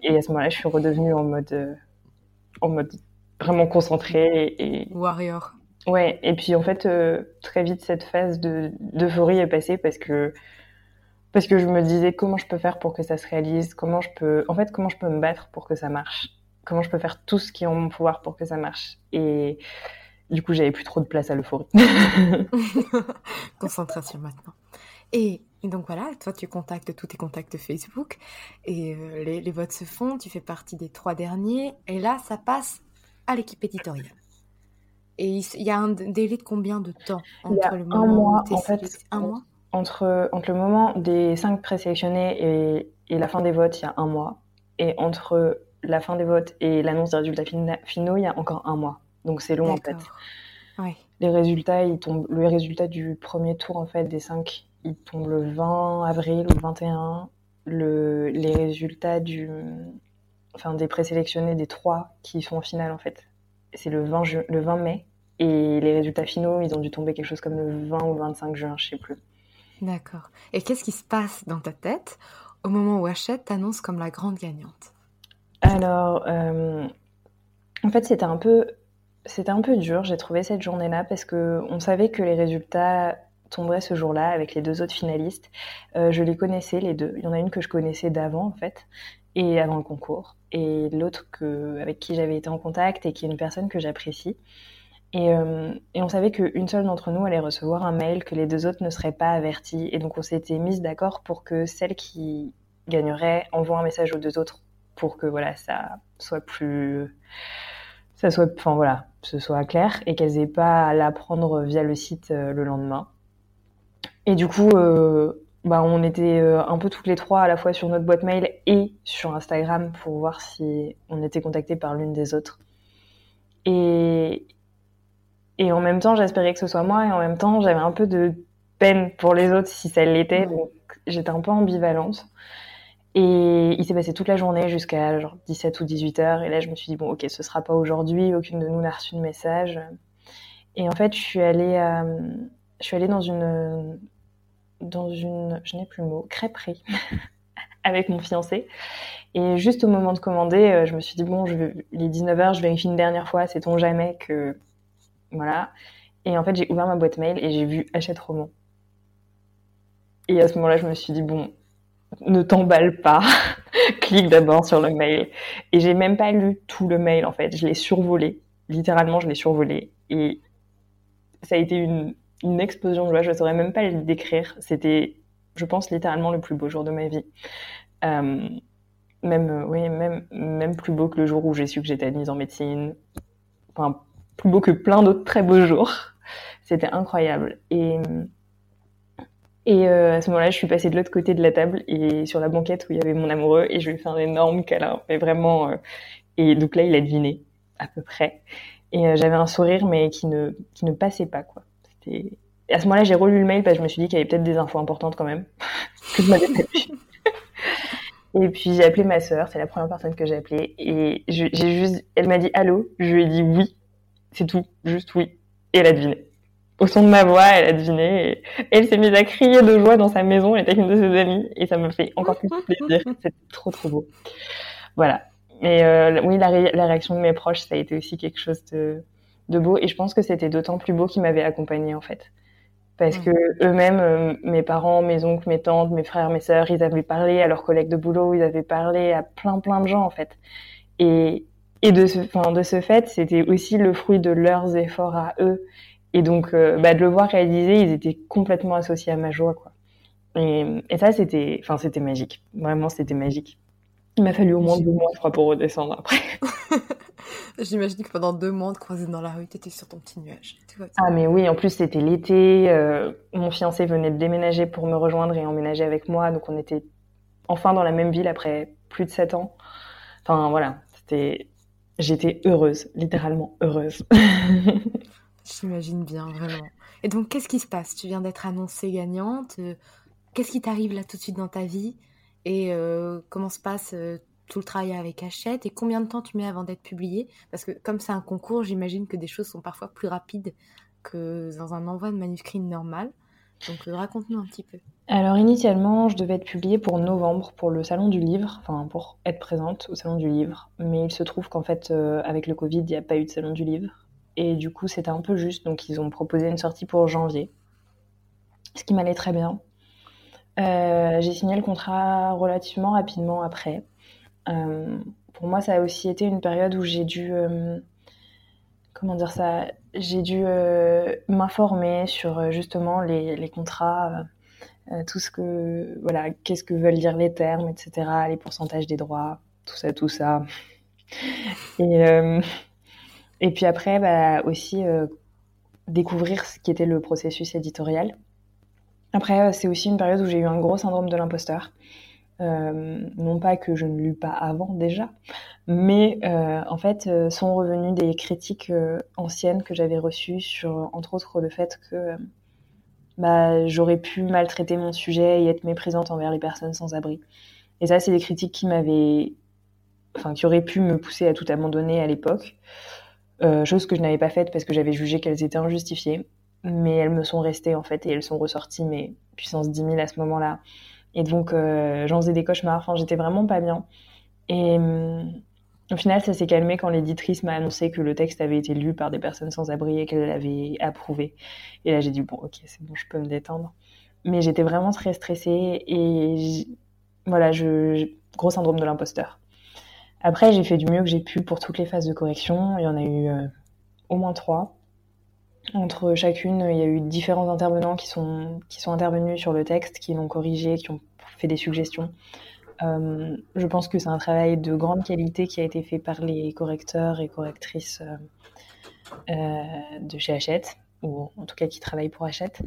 Et, à ce moment-là, je suis redevenue en mode, euh, en mode vraiment concentrée et, warrior. Ouais. Et puis en fait, euh, très vite, cette phase de d'euphorie est passée parce que parce que je me disais comment je peux faire pour que ça se réalise, comment je peux, en fait, comment je peux me battre pour que ça marche comment je peux faire tout ce qui est en mon pouvoir pour que ça marche. Et du coup, j'avais plus trop de place à l'euphorie. Concentration maintenant. Et donc voilà, toi, tu contactes tous tes contacts Facebook et euh, les, votes se font. Tu fais partie des trois derniers. Et là, ça passe à l'équipe éditoriale. Et il y a un délai de combien de temps entre le moment un mois, en fait, un mois? entre, entre le moment des cinq présélectionnés et, et la fin des votes, il y a un mois. Et entre la fin des votes et l'annonce des résultats finaux, il y a encore un mois. Donc c'est long en fait. Les résultats, ils tombent, le résultat du premier tour en fait des cinq, il tombe le 20 avril ou le 21. Le, les résultats du, enfin des présélectionnés des trois qui sont en finale en fait, c'est le 20 le 20 mai. Et les résultats finaux, ils ont dû tomber quelque chose comme le 20 ou 25 juin, je sais plus. D'accord. Et qu'est-ce qui se passe dans ta tête au moment où Hachette t'annonce comme la grande gagnante? Alors, euh, en fait, c'était un peu, c'était un peu dur. J'ai trouvé cette journée-là parce que on savait que les résultats tomberaient ce jour-là avec les deux autres finalistes. Euh, je les connaissais les deux. Il y en a une que je connaissais d'avant en fait et avant le concours, et l'autre que avec qui j'avais été en contact et qui est une personne que j'apprécie. Et, et on savait qu'une seule d'entre nous allait recevoir un mail, que les deux autres ne seraient pas avertis. Et donc on s'était mis d'accord pour que celle qui gagnerait envoie un message aux deux autres pour que voilà ça soit plus ça soit enfin voilà ce soit clair et qu'elles aient pas à l'apprendre via le site le lendemain et du coup euh, bah, on était euh, un peu toutes les trois à la fois sur notre boîte mail et sur Instagram pour voir si on était contacté par l'une des autres. Et, et en même temps, j'espérais que ce soit moi et en même temps, j'avais un peu de peine pour les autres si ça l'était. Donc j'étais un peu ambivalente. Et il s'est passé toute la journée jusqu'à genre 17 ou 18 heures. Et là, je me suis dit, bon, ok, ce sera pas aujourd'hui. Aucune de nous n'a reçu de message. Et en fait, je suis allée, euh, je suis allée dans une, dans une, je n'ai plus le mot, crêperie avec mon fiancé. Et juste au moment de commander, euh, je me suis dit, bon, je vais, il est 19h, je vérifie une dernière fois, sait-on jamais que. Voilà. Et en fait, j'ai ouvert ma boîte mail et j'ai vu Achète roman. Et à ce moment-là, je me suis dit, bon, ne t'emballe pas, clique d'abord sur le mail. Et j'ai même pas lu tout le mail, en fait. Je l'ai survolé. Littéralement, je l'ai survolé. Et ça a été une, explosion de joie. Je ne saurais même pas le décrire. C'était, je pense, littéralement le plus beau jour de ma vie. Euh, même, euh, oui, même, même plus beau que le jour où j'ai su que j'étais admise en médecine. Enfin, plus beau que plein d'autres très beaux jours. C'était incroyable. Et, et euh, à ce moment-là, je suis passée de l'autre côté de la table et sur la banquette où il y avait mon amoureux et je lui ai fait un énorme câlin. Mais vraiment. et donc là, il a deviné à peu près. Et j'avais un sourire, mais qui ne, qui ne passait pas, quoi. Et à ce moment-là, j'ai relu le mail parce que je me suis dit qu'il y avait peut-être des infos importantes quand même que je m'avais Et puis j'ai appelé ma sœur, c'est la première personne que j'ai appelée et j'ai juste, elle m'a dit allô, je lui ai dit oui, c'est tout, juste oui, et elle a deviné. Au son de ma voix, elle a deviné et elle s'est mise à crier de joie dans sa maison, elle était avec une de ses amies et ça me fait encore plus plaisir, c'était trop trop beau. Voilà. Et euh, oui, la, la réaction de mes proches, ça a été aussi quelque chose de, de beau. Et je pense que c'était d'autant plus beau qu'ils m'avaient accompagnée en fait. Parce mmh. que eux-mêmes, euh, mes parents, mes oncles, mes tantes, mes frères, mes sœurs, ils avaient parlé à leurs collègues de boulot, ils avaient parlé à plein plein de gens en fait. Et, et de ce, enfin, de ce fait, c'était aussi le fruit de leurs efforts à eux. Et donc, euh, bah, de le voir réaliser, ils étaient complètement associés à ma joie, quoi. Et, et ça, c'était, enfin, c'était magique. Vraiment, c'était magique. Il m'a fallu au moins deux mois, je crois, pour redescendre après. J'imagine que pendant deux mois, de croiser dans la rue, tu étais sur ton petit nuage. Ah, mais oui, en plus, c'était l'été. Euh, mon fiancé venait de déménager pour me rejoindre et emménager avec moi. Donc, on était enfin dans la même ville après plus de sept ans. Enfin, voilà. C'était. J'étais heureuse, littéralement heureuse. J'imagine bien, vraiment. Et donc, qu'est-ce qui se passe? Tu viens d'être annoncée gagnante. Qu'est-ce qui t'arrive là tout de suite dans ta vie? Et euh, comment se passe euh, tout le travail avec Hachette? Et combien de temps tu mets avant d'être publié Parce que comme c'est un concours, j'imagine que des choses sont parfois plus rapides que dans un envoi de manuscrit normal. Donc euh, raconte-nous un petit peu. Alors initialement, je devais être publiée pour novembre pour le salon du livre, enfin pour être présente au salon du livre. Mais il se trouve qu'en fait, euh, avec le Covid, il n'y a pas eu de salon du livre. Et du coup, c'était un peu juste, donc ils ont proposé une sortie pour janvier. Ce qui m'allait très bien. Euh, j'ai signé le contrat relativement rapidement après. Euh, pour moi, ça a aussi été une période où j'ai dû, euh, comment dire ça, j'ai dû m'informer sur justement les, les contrats, tout ce que, voilà, qu'est-ce que veulent dire les termes, etc., les pourcentages des droits, tout ça, tout ça. Et, et puis après, bah, aussi découvrir ce qui était le processus éditorial. Après, c'est aussi une période où j'ai eu un gros syndrome de l'imposteur. Euh, non pas que je ne lus pas avant déjà, mais euh, en fait euh, sont revenues des critiques anciennes que j'avais reçues sur, entre autres, le fait que bah, j'aurais pu maltraiter mon sujet et être méprisante envers les personnes sans abri. Et ça, c'est des critiques qui m'avaient, enfin, qui auraient pu me pousser à tout abandonner à l'époque, chose que je n'avais pas faite parce que j'avais jugé qu'elles étaient injustifiées, mais elles me sont restées en fait et elles sont ressorties, mais puissance 10 000 à ce moment-là. Et donc, euh, j'en faisais des cauchemars. Enfin, j'étais vraiment pas bien. Et hum, au final, ça s'est calmé quand l'éditrice m'a annoncé que le texte avait été lu par des personnes sans abri et qu'elle l'avait approuvé. Et là, j'ai dit, bon, ok, c'est bon, je peux me détendre. Mais j'étais vraiment très stressée et voilà, gros syndrome de l'imposteur. Après, j'ai fait du mieux que j'ai pu pour toutes les phases de correction. Il y en a eu euh, au moins trois. Entre chacune, il y a eu différents intervenants qui sont, qui sont intervenus sur le texte, qui l'ont corrigé, qui ont fait des suggestions. Euh, je pense que c'est un travail de grande qualité qui a été fait par les correcteurs et correctrices euh, de chez Hachette, ou en tout cas qui travaillent pour Hachette.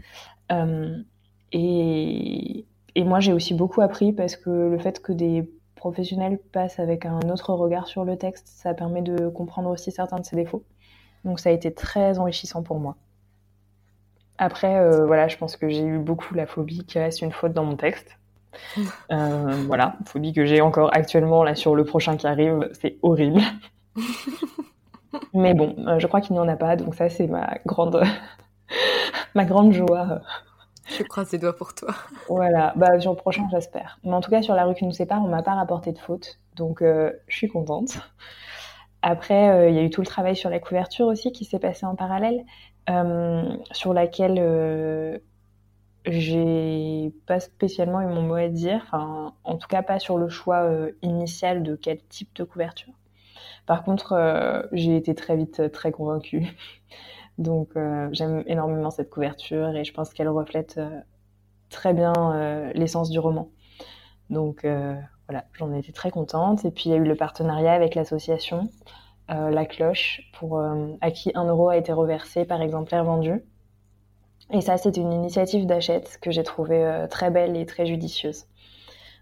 et, et moi, j'ai aussi beaucoup appris parce que le fait que des professionnels passent avec un autre regard sur le texte, ça permet de comprendre aussi certains de ses défauts. Donc ça a été très enrichissant pour moi. Après, euh, voilà, je pense que j'ai eu beaucoup la phobie qui reste une faute dans mon texte. Euh, voilà, phobie que j'ai encore actuellement là sur le prochain qui arrive, c'est horrible. Mais bon, euh, je crois qu'il n'y en a pas, donc ça c'est ma grande, ma grande joie je croise les doigts pour toi. Voilà, bah, sur le prochain, j'espère. Mais en tout cas, sur la rue qui nous sépare, on m'a pas rapporté de faute. Donc, euh, je suis contente. Après, euh, il y a eu tout le travail sur la couverture aussi qui s'est passé en parallèle, euh, sur laquelle j'ai pas spécialement eu mon mot à dire. Enfin, en tout cas, pas sur le choix initial de quel type de couverture. Par contre, j'ai été très vite très convaincue. Donc euh, j'aime énormément cette couverture et je pense qu'elle reflète euh, très bien euh, l'essence du roman. Donc voilà, j'en étais très contente. Et puis il y a eu le partenariat avec l'association La Cloche, pour, à qui un euro a été reversé par exemplaire vendu. Et ça, c'est une initiative d'achète que j'ai trouvée très belle et très judicieuse.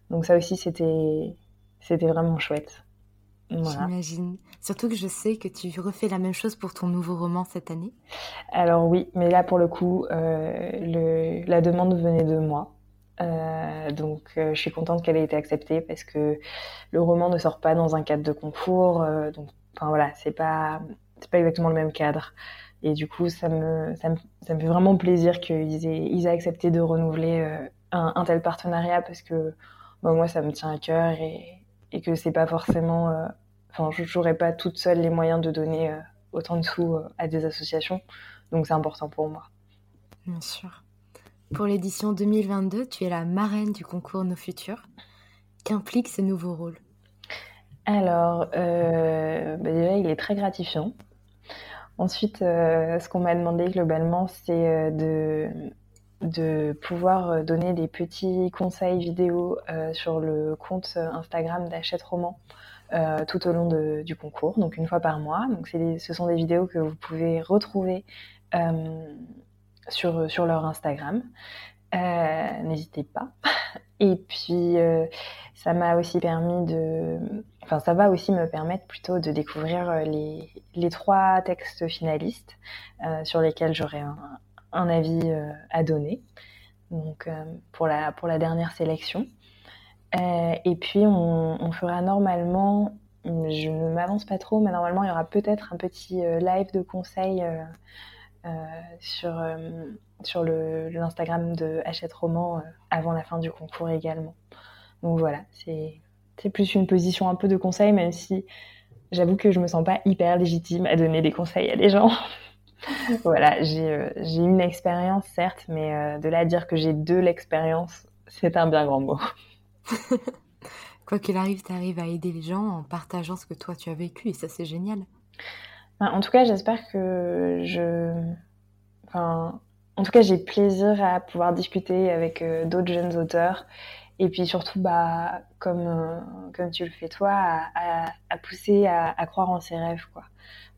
Donc ça aussi, c'était vraiment chouette. J'imagine. Surtout que je sais que tu refais la même chose pour ton nouveau roman cette année. Alors oui, mais là pour le coup, euh, le, la demande venait de moi. Euh, donc euh, je suis contente qu'elle ait été acceptée parce que le roman ne sort pas dans un cadre de concours. donc enfin voilà, c'est pas c'est pas exactement le même cadre. Et du coup, ça me, ça me, ça me fait vraiment plaisir qu'ils aient, ils aient accepté de renouveler un, un, tel partenariat parce que bah, moi, ça me tient à cœur et, et que c'est pas forcément Enfin, je n'aurais pas toute seule les moyens de donner euh, autant de sous euh, à des associations. Donc c'est important pour moi. Bien sûr. Pour l'édition 2022, tu es la marraine du concours Nos Futurs. Qu'implique ce nouveau rôle? Alors, euh, bah déjà, il est très gratifiant. Ensuite, ce qu'on m'a demandé globalement, c'est de, de pouvoir donner des petits conseils vidéo sur le compte Instagram d'Achète Roman euh, tout au long du concours, donc une fois par mois. Donc ce sont des vidéos que vous pouvez retrouver euh, sur, leur Instagram. Euh, n'hésitez pas. Et puis, ça m'a aussi permis de... Enfin, ça va aussi me permettre plutôt de découvrir les, trois textes finalistes sur lesquels j'aurai un, un, avis à donner. Donc, pour, la, pour la dernière sélection. Euh, et puis, on, fera normalement, je ne m'avance pas trop, mais normalement, il y aura peut-être un petit euh, live de conseil euh, sur, sur l'Instagram de Hachette Roman avant la fin du concours également. Donc voilà, c'est plus une position un peu de conseil, même si j'avoue que je me sens pas hyper légitime à donner des conseils à des gens. voilà, j'ai une expérience, certes, mais de là à dire que j'ai de l'expérience, c'est un bien grand mot. Quoi qu'il arrive, tu arrives à aider les gens en partageant ce que toi tu as vécu et ça c'est génial. Ben, en tout cas, j'espère que je. Enfin, en tout cas, j'ai plaisir à pouvoir discuter avec euh, d'autres jeunes auteurs et puis surtout, bah, comme, euh, comme tu le fais toi, à, à, pousser à, à, croire en ses rêves. Quoi.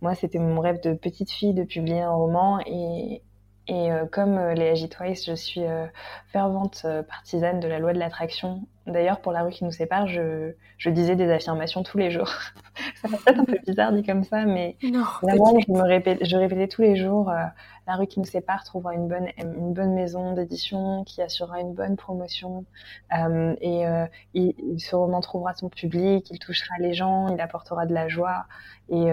Moi, c'était mon rêve de petite fille de publier un roman et, et euh, comme euh, les Agitoises, je suis euh, fervente partisane de la loi de l'attraction. D'ailleurs, pour la rue qui nous sépare, je, je disais des affirmations tous les jours. ça fait peut-être un peu bizarre dit comme ça, mais non, vraiment, je, me répétais, je répétais tous les jours la rue qui nous sépare trouvera une bonne, une bonne maison d'édition qui assurera une bonne promotion. et il, ce roman trouvera son public, il touchera les gens, il apportera de la joie. Et,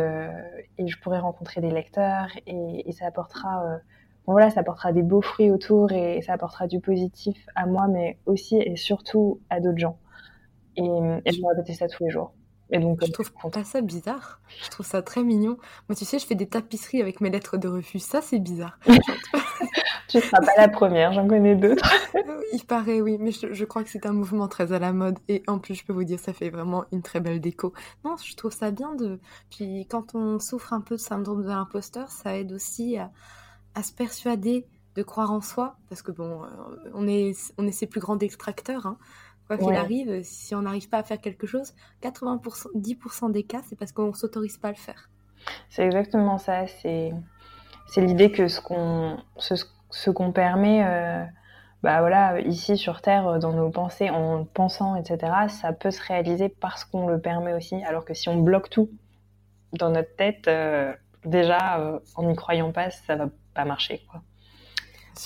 et je pourrai rencontrer des lecteurs et, et ça apportera voilà, ça apportera des beaux fruits autour et ça apportera du positif à moi, mais aussi et surtout à d'autres gens. Et, je vais répéter ça tous les jours. Et donc, je trouve pas ça bizarre. Je trouve ça très mignon. Moi, tu sais, je fais des tapisseries avec mes lettres de refus. Ça, c'est bizarre. tu seras pas la première, j'en connais d'autres. Il paraît, oui, mais je, crois que c'est un mouvement très à la mode. Et en plus, je peux vous dire, ça fait vraiment une très belle déco. Non, je trouve ça bien de. Puis quand on souffre un peu de syndrome de l'imposteur, ça aide aussi à à se persuader de croire en soi, parce que bon, on est, on est ses plus grands extracteurs, hein. quoi qu'il arrive, si on n'arrive pas à faire quelque chose, 80%, 10% des cas, c'est parce qu'on ne s'autorise pas à le faire. C'est exactement ça, c'est l'idée que ce qu'on ce, ce qu'on permet bah voilà, ici sur Terre, euh, dans nos pensées, en pensant, etc., ça peut se réaliser parce qu'on le permet aussi. Alors que si on bloque tout dans notre tête, euh, déjà, euh, en n'y croyant pas, ça va pas marcher, quoi.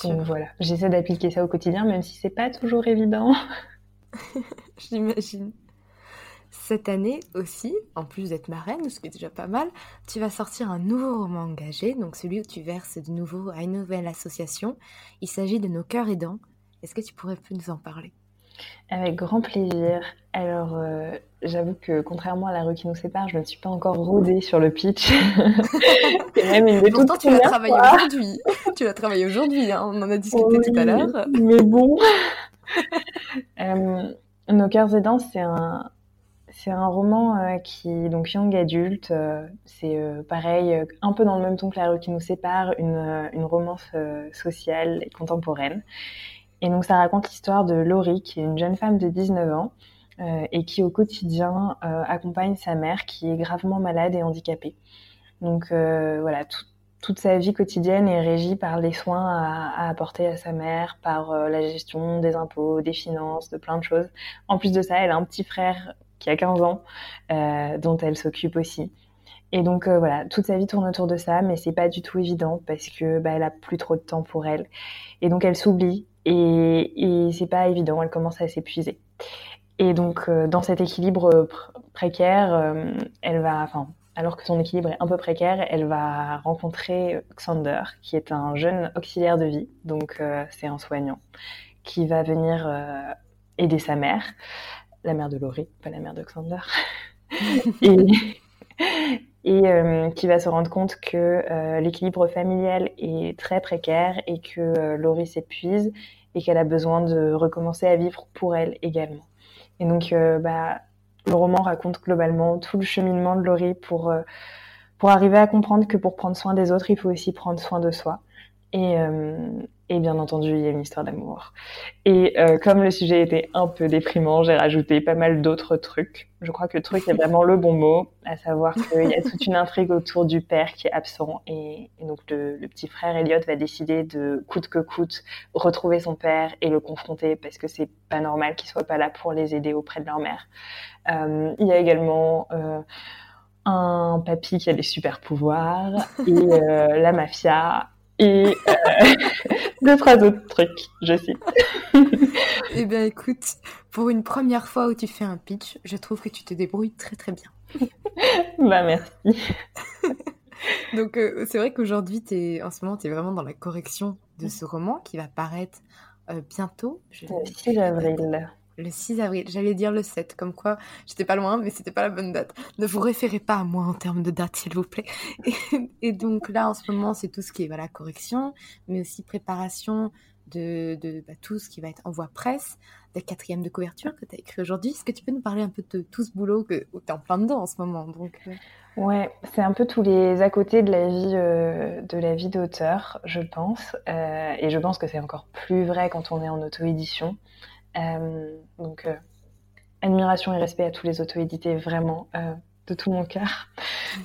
Donc voilà, j'essaie d'appliquer ça au quotidien, même si c'est pas toujours évident. J'imagine. Cette année aussi, en plus d'être marraine, ce qui est déjà pas mal, tu vas sortir un nouveau roman engagé, donc celui où tu verses de nouveau à une nouvelle association. Il s'agit de Nos cœurs aidants. Est-ce que tu pourrais plus nous en parler? Avec grand plaisir. Alors, euh, j'avoue que contrairement à la rue qui nous sépare, je ne suis pas encore rodée sur le pitch. C'est même une des Pourtant, tu l'as travaillé aujourd'hui. tu l'as travaillé aujourd'hui, hein. on en a discuté tout à l'heure. Mais bon. Euh, Nos cœurs aidants, c'est un, c'est un roman euh, qui, donc young adulte, euh, c'est euh, pareil, un peu dans le même ton que La rue qui nous sépare, une, une romance sociale et contemporaine. Et donc ça raconte l'histoire de Laurie, qui est une jeune femme de 19 ans et qui au quotidien accompagne sa mère qui est gravement malade et handicapée. Donc voilà, toute sa vie quotidienne est régie par les soins à, apporter à sa mère, par la gestion des impôts, des finances, de plein de choses. En plus de ça, elle a un petit frère qui a 15 ans, euh, dont elle s'occupe aussi. Et donc euh, voilà, toute sa vie tourne autour de ça, mais c'est pas du tout évident parce que bah, elle a plus trop de temps pour elle. Et donc elle s'oublie et, et c'est pas évident, elle commence à s'épuiser. Et donc euh, dans cet équilibre précaire, elle va, alors que son équilibre est un peu précaire, elle va rencontrer Xander, qui est un jeune auxiliaire de vie, donc c'est un soignant, qui va venir aider sa mère la mère de Laurie, pas la mère de Xander, et, euh, qui va se rendre compte que euh, l'équilibre familial est très précaire et que euh, Laurie s'épuise et qu'elle a besoin de recommencer à vivre pour elle également. Et donc, bah, le roman raconte globalement tout le cheminement de Laurie pour, pour arriver à comprendre que pour prendre soin des autres, il faut aussi prendre soin de soi. Et, et bien entendu, il y a une histoire d'amour. Et euh, comme le sujet était un peu déprimant, j'ai rajouté pas mal d'autres trucs. Je crois que le truc est vraiment le bon mot, à savoir qu'il y a toute une intrigue autour du père qui est absent. Et, donc le, petit frère Elliot va décider de coûte que coûte retrouver son père et le confronter parce que c'est pas normal qu'il soit pas là pour les aider auprès de leur mère. Euh, il y a également... Euh, un papy qui a des super pouvoirs et euh, la mafia et euh, deux, trois autres trucs, je sais. eh bien, écoute, pour une première fois où tu fais un pitch, je trouve que tu te débrouilles très très bien. bah, merci. Donc, euh, c'est vrai qu'aujourd'hui, es, en ce moment, tu es vraiment dans la correction de ce roman qui va paraître euh, bientôt. Je... Le 6 avril le 6 avril. J'allais dire le 7, comme quoi j'étais pas loin, mais c'était pas la bonne date. Ne vous référez pas à moi en termes de date, s'il vous plaît. Et, donc là, en ce moment, c'est tout ce qui est voilà, correction, mais aussi préparation de, de bah, tout ce qui va être envoi presse, des quatrièmes de couverture que tu as écrit aujourd'hui. Est-ce que tu peux nous parler un peu de tout ce boulot que, tu es en plein dedans en ce moment? Donc, euh? Ouais, c'est un peu tous les à côté de la vie euh, de la vie d'auteur, je pense. Euh, et je pense que c'est encore plus vrai quand on est en auto-édition. Euh, donc, euh, admiration et respect à tous les auto-édités, vraiment, euh, de tout mon cœur.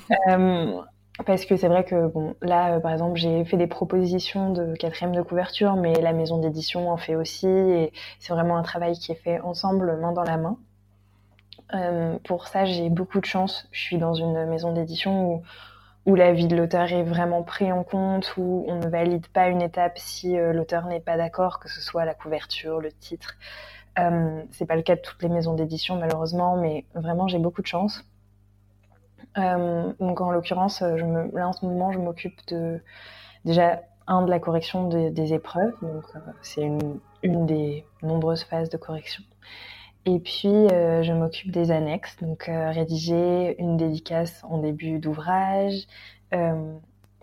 parce que c'est vrai que, bon, là, par exemple, j'ai fait des propositions de quatrième de couverture, mais la maison d'édition en fait aussi, et c'est vraiment un travail qui est fait ensemble, main dans la main. pour ça, j'ai beaucoup de chance. Je suis dans une maison d'édition où, où la vie de l'auteur est vraiment pris en compte, où on ne valide pas une étape si euh, l'auteur n'est pas d'accord, que ce soit la couverture, le titre. Euh, c'est pas le cas de toutes les maisons d'édition malheureusement, mais vraiment j'ai beaucoup de chance. Euh, donc en l'occurrence, me, là en ce moment, je m'occupe de déjà un de la correction des épreuves, donc euh, c'est une des nombreuses phases de correction. Et puis, euh, je m'occupe des annexes, donc euh, rédiger une dédicace en début d'ouvrage, euh,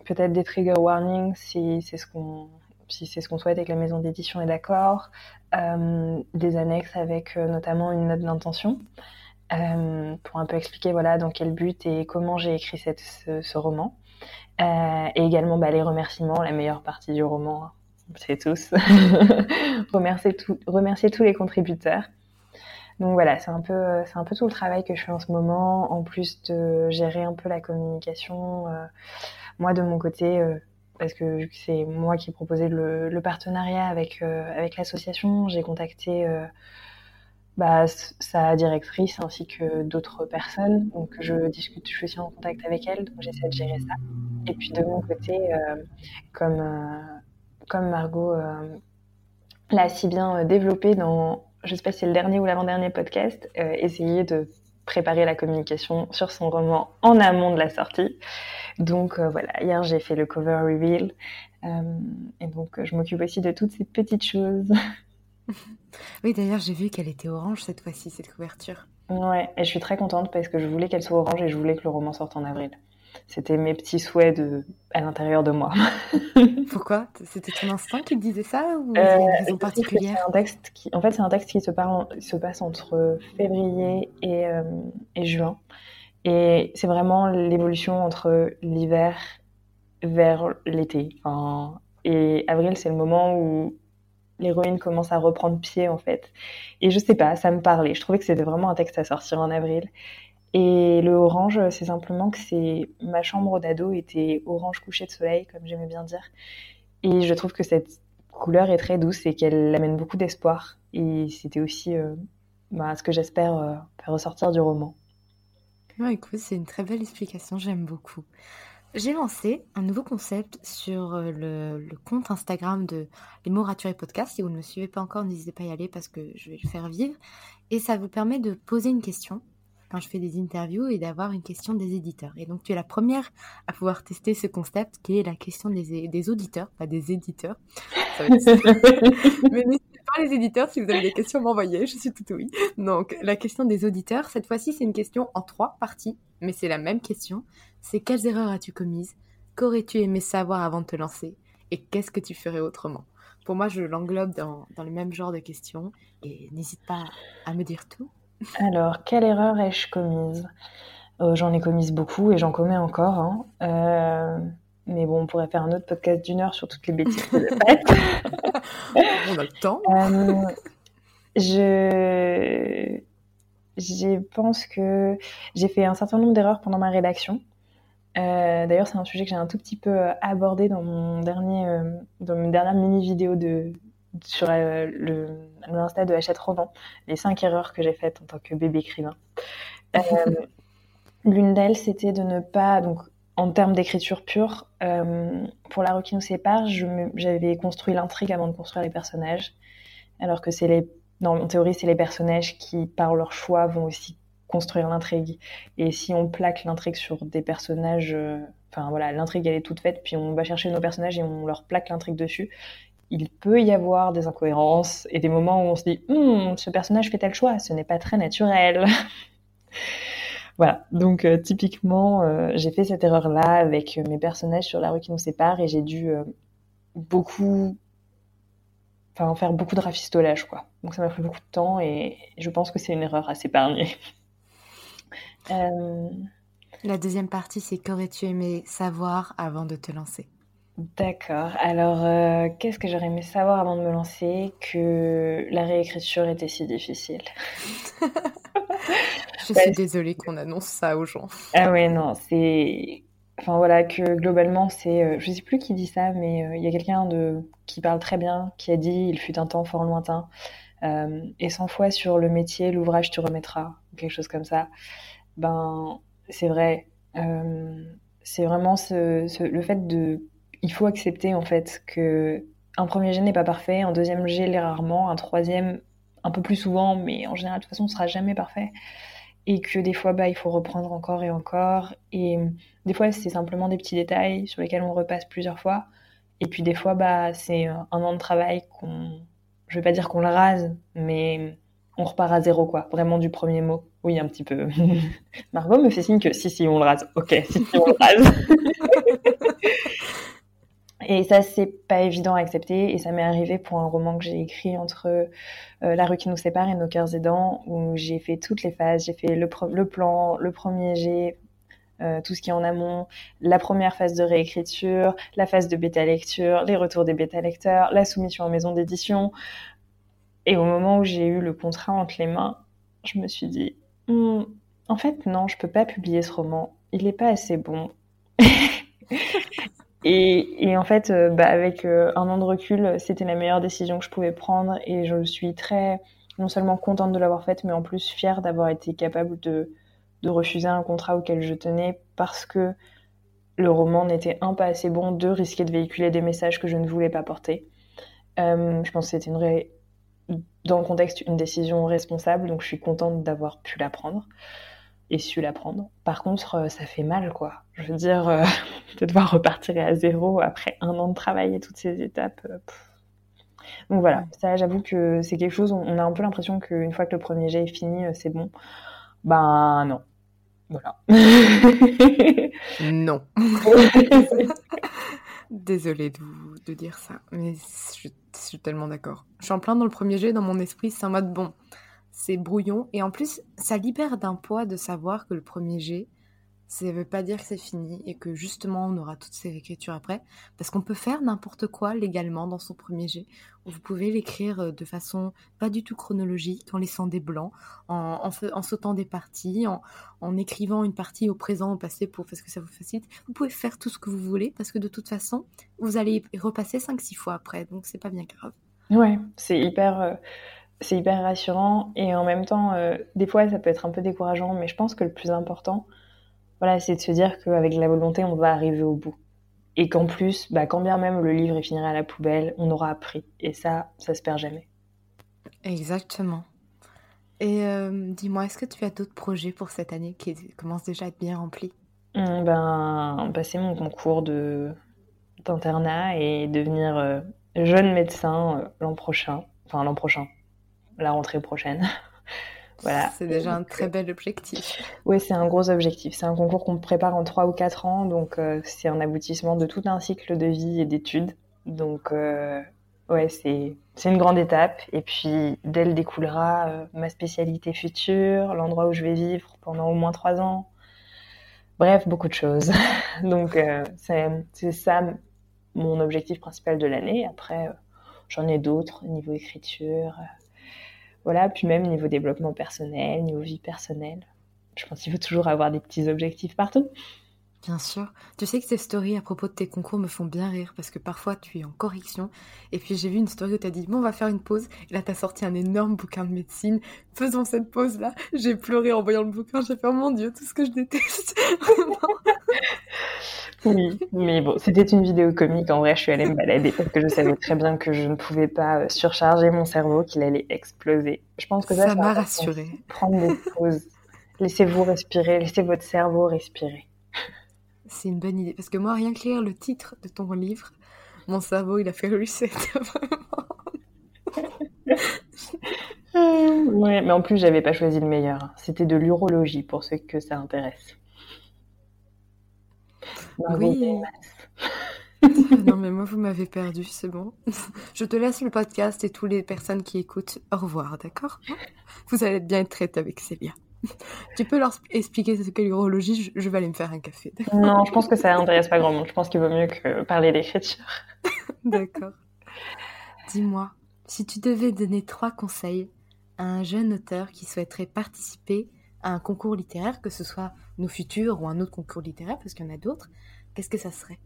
peut-être des trigger warnings si c'est ce qu'on si c'est ce qu'on souhaite et que la maison d'édition est d'accord, des annexes avec notamment une note d'intention. pour un peu expliquer voilà dans quel but et comment j'ai écrit cette, ce, roman. et également bah, les remerciements, la meilleure partie du roman, hein. c'est tous. remercier, tout, remercier tous les contributeurs. Donc voilà, c'est un peu, c'est un peu tout le travail que je fais en ce moment, en plus de gérer un peu la communication. moi de mon côté, parce que c'est moi qui ai proposé le, partenariat avec, euh, l'association, j'ai contacté euh, bah, sa directrice ainsi que d'autres personnes. Donc je discute, je suis aussi en contact avec elle, donc j'essaie de gérer ça. Et puis de mon côté, euh, comme, comme Margot l'a si bien développé dans, je ne sais pas si c'est le dernier ou l'avant-dernier podcast, essayer de préparer la communication sur son roman en amont de la sortie. Donc euh, voilà, hier j'ai fait le cover reveal. Euh, et donc euh, je m'occupe aussi de toutes ces petites choses. oui, d'ailleurs j'ai vu qu'elle était orange cette fois-ci, cette couverture. Ouais, et je suis très contente parce que je voulais qu'elle soit orange et je voulais que le roman sorte en avril. C'était mes petits souhaits de... à l'intérieur de moi. Pourquoi? C'était ton instinct qui te disait ça ou euh, une raison particulière? un texte qui... En fait, c'est un texte qui se, se passe entre février et, et juin. Et c'est vraiment l'évolution entre l'hiver vers l'été. et avril, c'est le moment où l'héroïne commence à reprendre pied, en fait. Et je sais pas, ça me parlait. Je trouvais que c'était vraiment un texte à sortir en avril. Et le orange, c'est simplement que c'est ma chambre d'ado était orange couché de soleil, comme j'aimais bien dire. Et je trouve que cette couleur est très douce et qu'elle amène beaucoup d'espoir. Et c'était aussi euh, bah, ce que j'espère euh, faire ressortir du roman écoute, c'est une très belle explication, j'aime beaucoup. J'ai lancé un nouveau concept sur euh, le, compte Instagram de Les mots raturés podcast. Si vous ne me suivez pas encore, n'hésitez pas à y aller parce que je vais le faire vivre. Et ça vous permet de poser une question quand je fais des interviews et d'avoir une question des éditeurs. Et donc tu es la première à pouvoir tester ce concept qui est la question des, des auditeurs, pas des éditeurs. Ça va être... Mais les éditeurs, si vous avez des questions, m'envoyer. Je suis tout oui. Donc, la question des auditeurs, cette fois-ci, c'est une question en trois parties, mais c'est la même question. C'est quelles erreurs as-tu commises? Qu'aurais-tu aimé savoir avant de te lancer? Et qu'est-ce que tu ferais autrement? Pour moi, je l'englobe dans, dans le même genre de questions. Et n'hésite pas à me dire tout. Alors, quelle erreur ai-je commise? Euh, J'en ai commise beaucoup et j'en commets encore. Hein. Euh, mais bon, on pourrait faire un autre podcast d'une heure sur toutes les bêtises que j'ai faites. on a le temps. Euh, je... je pense que j'ai fait un certain nombre d'erreurs pendant ma rédaction. D'ailleurs, c'est un sujet que j'ai un tout petit peu abordé dans mon dernier, dans mini vidéo de sur le l'insta de Hachette Roman, les cinq erreurs que j'ai faites en tant que bébé écrivain. L'une d'elles, c'était de ne pas donc en termes d'écriture pure, euh, pour La rue qui nous sépare, j'avais construit l'intrigue avant de construire les personnages. Alors que c'est les, en théorie, c'est les personnages qui, par leur choix, vont aussi construire l'intrigue. Et si on plaque l'intrigue sur des personnages, euh, enfin voilà, l'intrigue elle est toute faite, puis on va chercher nos personnages et on leur plaque l'intrigue dessus, il peut y avoir des incohérences et des moments où on se dit, hum, ce personnage fait tel choix, ce n'est pas très naturel. Voilà, donc euh, typiquement, euh, j'ai fait cette erreur-là avec euh, mes personnages sur la rue qui nous sépare et j'ai dû beaucoup, enfin, en faire beaucoup de rafistolage, quoi. Donc ça m'a pris beaucoup de temps et je pense que c'est une erreur à s'épargner. La deuxième partie, c'est qu'aurais-tu aimé savoir avant de te lancer? D'accord. Alors, qu'est-ce que j'aurais aimé savoir avant de me lancer Que la réécriture était si difficile? Je suis désolée qu'on annonce ça aux gens. Ah ouais, non, c'est. Enfin voilà, que globalement, c'est. Euh, je sais plus qui dit ça, mais euh, il y a quelqu'un de... qui parle très bien, qui a dit Il fut un temps fort lointain. Euh, et 100 fois sur le métier, l'ouvrage tu remettras, quelque chose comme ça. Ben, c'est vrai. c'est vraiment ce, le fait de. Il faut accepter en fait que un premier jet n'est pas parfait, un deuxième jet l'est rarement, un troisième un peu plus souvent, mais en général de toute façon, ce sera jamais parfait. Et que des fois bah, il faut reprendre encore et encore. Et des fois c'est simplement des petits détails sur lesquels on repasse plusieurs fois. Et puis des fois bah c'est un an de travail qu'on je vais pas dire qu'on le rase mais on repart à zéro quoi. Vraiment du premier mot. Oui un petit peu. Margot me fait signe que si si on le rase. Ok si si on le rase Et ça, c'est pas évident à accepter. Et ça m'est arrivé pour un roman que j'ai écrit entre euh, La rue qui nous sépare et Nos cœurs aidants, où j'ai fait toutes les phases. J'ai fait le, plan, le premier jet, euh, tout ce qui est en amont, la première phase de réécriture, la phase de bêta lecture, les retours des bêta lecteurs, la soumission en maison d'édition. Et au moment où j'ai eu le contrat entre les mains, je me suis dit, hm, en fait, non, je peux pas publier ce roman. Il n'est pas assez bon. Et, en fait, euh, bah, avec euh, un an de recul, c'était la meilleure décision que je pouvais prendre et je suis très, non seulement contente de l'avoir faite, mais en plus fière d'avoir été capable de, de refuser un contrat auquel je tenais parce que le roman n'était un pas assez bon, deux risquer de véhiculer des messages que je ne voulais pas porter. Euh, je pense que c'était une vraie, dans le contexte, une décision responsable, donc je suis contente d'avoir pu la prendre et su l'apprendre. Par contre, euh, ça fait mal, quoi. Je veux dire, euh, de devoir repartir à zéro après un an de travail et toutes ces étapes. Euh, Donc voilà, ça, j'avoue que c'est quelque chose, on a un peu l'impression qu'une fois que le premier jet est fini, c'est bon. Ben non. Voilà. non. Désolée de, de dire ça, mais je, je suis tellement d'accord. Je suis en plein dans le premier jet, dans mon esprit, c'est en mode bon c'est brouillon. Et en plus, ça libère d'un poids de savoir que le premier jet, ça ne veut pas dire que c'est fini et que justement on aura toutes ces écritures après. Parce qu'on peut faire n'importe quoi légalement dans son premier jet. Vous pouvez l'écrire euh, de façon pas du tout chronologique, en laissant des blancs, en, en, sautant des parties, en, écrivant une partie au présent, au passé, pour, parce que ça vous facilite. Vous pouvez faire tout ce que vous voulez parce que de toute façon, vous allez repasser 5-6 fois après. Donc c'est pas bien grave. Ouais, c'est hyper. Euh, c'est hyper rassurant et en même temps, euh, des fois, ça peut être un peu décourageant, mais je pense que le plus important, voilà, c'est de se dire qu'avec la volonté, on va arriver au bout. Et qu'en plus, bah, quand bien même le livre finirait à la poubelle, on aura appris. Et ça, ça se perd jamais. Exactement. Et euh, dis-moi, est-ce que tu as d'autres projets pour cette année qui commencent déjà à être bien remplis? Mmh, Ben, passer mon concours de d'internat et devenir euh, jeune médecin l'an prochain. Enfin, l'an prochain, la rentrée prochaine. voilà. C'est déjà un très bel objectif. Oui, c'est un gros objectif. C'est un concours qu'on prépare en 3 ou 4 ans, donc euh, c'est un aboutissement de tout un cycle de vie et d'études. Donc, euh, ouais, c'est une grande étape. Et puis, d'elle découlera euh, ma spécialité future, l'endroit où je vais vivre pendant au moins 3 ans. Bref, beaucoup de choses. donc, c'est ça mon objectif principal de l'année. Après, j'en ai d'autres, niveau écriture, voilà, puis même niveau développement personnel, niveau vie personnelle. Je pense qu'il faut toujours avoir des petits objectifs partout. Bien sûr. Tu sais que ces stories à propos de tes concours me font bien rire parce que parfois tu es en correction et puis j'ai vu une story où tu as dit bon on va faire une pause et là tu as sorti un énorme bouquin de médecine. Faisons cette pause là. J'ai pleuré en voyant le bouquin. J'ai fait oh mon dieu tout ce que je déteste. Oui, mais bon, c'était une vidéo comique. En vrai, je suis allée me balader parce que je savais très bien que je ne pouvais pas euh, surcharger mon cerveau, qu'il allait exploser. Je pense que ça, m'a rassurée. Prendre des pauses. Laissez-vous respirer, laissez votre cerveau respirer. C'est une bonne idée. Parce que moi, rien que lire le titre de ton livre, mon cerveau, il a fait reset. ouais, mais en plus, j'avais pas choisi le meilleur. C'était de l'urologie pour ceux que ça intéresse. Oui. non, mais moi, vous m'avez perdu, c'est bon. Je te laisse le podcast et toutes les personnes qui écoutent. Au revoir, d'accord? Vous allez bien être traite avec Célia. Tu peux leur expliquer ce qu'est l'urologie je, vais aller me faire un café. Non, je pense que ça n'intéresse pas grand monde. Je pense qu'il vaut mieux que parler d'écriture. d'accord. Dis-moi, si tu devais donner trois conseils à un jeune auteur qui souhaiterait participer à un concours littéraire, que ce soit nos futurs ou un autre concours littéraire, parce qu'il y en a d'autres, qu'est-ce que ça serait?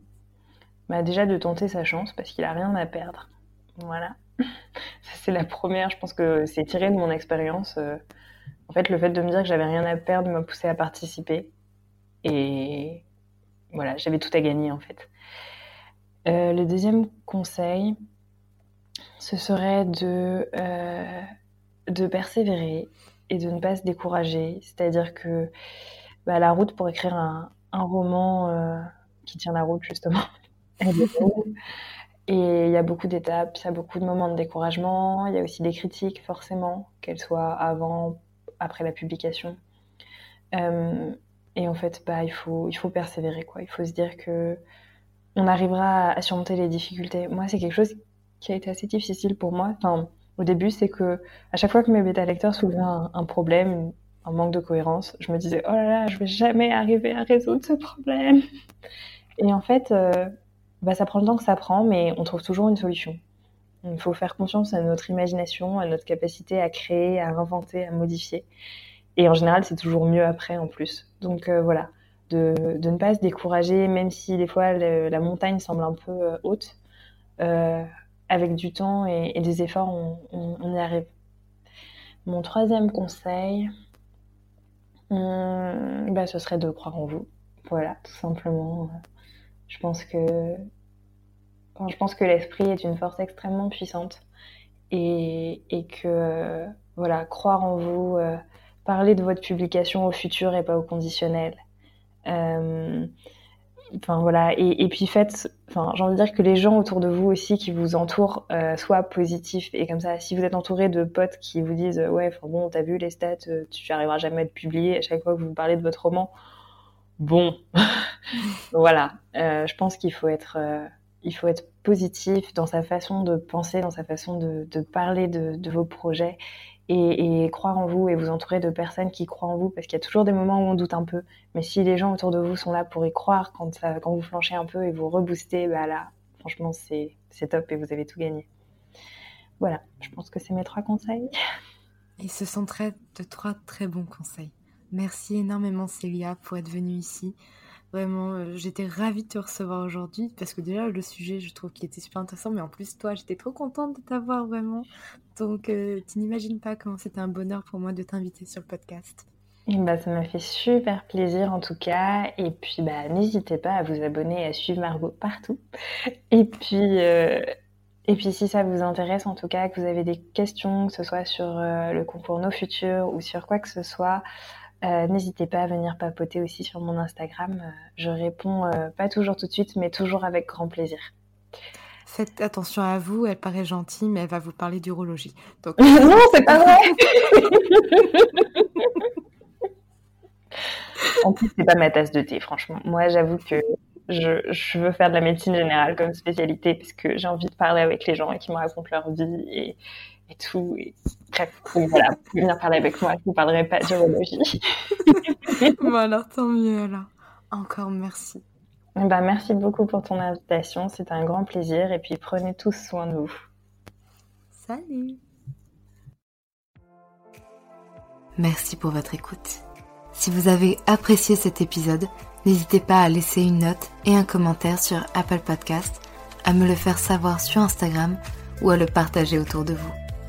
Bah Déjà de tenter sa chance, parce qu'il a rien à perdre. Voilà. c'est la première, je pense que c'est tiré de mon expérience. En fait, le fait de me dire que j'avais rien à perdre m'a poussé à participer. Et voilà, j'avais tout à gagner en fait. Euh, le deuxième conseil, ce serait de, euh, de persévérer et de ne pas se décourager. C'est-à-dire que bah, la route pour écrire un, roman euh, qui tient la route, justement, Et il y a beaucoup d'étapes, il y a beaucoup de moments de découragement, il y a aussi des critiques, forcément, qu'elles soient avant, après la publication. Euh, et en fait, bah, il, faut, il faut persévérer, quoi. Il faut se dire que on arrivera à surmonter les difficultés. Moi, c'est quelque chose qui a été assez difficile pour moi. Enfin, au début, c'est que à chaque fois que mes bêta lecteurs soulevaient un, problème, un manque de cohérence, je me disais oh là là, je vais jamais arriver à résoudre ce problème. Et en fait, euh, bah, ça prend le temps que ça prend, mais on trouve toujours une solution. Il faut faire confiance à notre imagination, à notre capacité à créer, à inventer, à modifier. Et en général, c'est toujours mieux après en plus. Donc euh, voilà, de, de, ne pas se décourager, même si des fois la montagne semble un peu euh, haute. Euh, avec du temps et, des efforts, on, y arrive. Mon troisième conseil, hum, bah, ce serait de croire en vous. Voilà, tout simplement. Je pense que, je pense que l'esprit est une force extrêmement puissante. Et, et que voilà, croire en vous, euh, parler de votre publication au futur et pas au conditionnel. Euh, enfin voilà, et, et, puis faites, enfin j'ai envie de dire que les gens autour de vous aussi qui vous entourent euh, soient positifs. Et comme ça, si vous êtes entouré de potes qui vous disent ouais, bon, t'as vu les stats, tu arriveras jamais à être publié à chaque fois que vous parlez de votre roman, bon, voilà, euh, je pense qu'il faut être, euh, il faut être positif dans sa façon de penser, dans sa façon de, parler de, vos projets et, croire en vous et vous entourer de personnes qui croient en vous parce qu'il y a toujours des moments où on doute un peu, mais si les gens autour de vous sont là pour y croire quand, ça, quand vous flanchez un peu et vous reboostez, bah là, franchement, c'est top et vous avez tout gagné. Voilà, je pense que c'est mes trois conseils. Et ce sont de trois très bons conseils. Merci énormément Célia pour être venue ici. Vraiment, euh, j'étais ravie de te recevoir aujourd'hui parce que déjà le sujet, je trouve qu'il était super intéressant, mais en plus toi, j'étais trop contente de t'avoir vraiment. Donc, euh, tu n'imagines pas comment c'était un bonheur pour moi de t'inviter sur le podcast. Bah, ça m'a fait super plaisir en tout cas. Et puis, bah, n'hésitez pas à vous abonner et à suivre Margot partout. Et puis, euh, et puis, si ça vous intéresse en tout cas, que vous avez des questions, que ce soit sur le concours Nos Futurs ou sur quoi que ce soit, euh, n'hésitez pas à venir papoter aussi sur mon Instagram. Euh, je réponds euh, pas toujours tout de suite, mais toujours avec grand plaisir. Faites attention à vous, elle paraît gentille, mais elle va vous parler d'urologie. Donc... non, c'est pas vrai En plus, c'est pas ma tasse de thé, franchement. Moi, j'avoue que je, je, veux faire de la médecine générale comme spécialité parce que j'ai envie de parler avec les gens et qu'ils me racontent leur vie et, et tout. Et bref, voilà, vous pouvez venir parler avec moi, je ne vous parlerai pas d'urologie. bon alors, tant mieux alors. Encore merci. Bah, merci beaucoup pour ton invitation, c'était un grand plaisir et puis prenez tous soin de vous. Salut Merci pour votre écoute. Si vous avez apprécié cet épisode, n'hésitez pas à laisser une note et un commentaire sur Apple Podcast, à me le faire savoir sur Instagram ou à le partager autour de vous.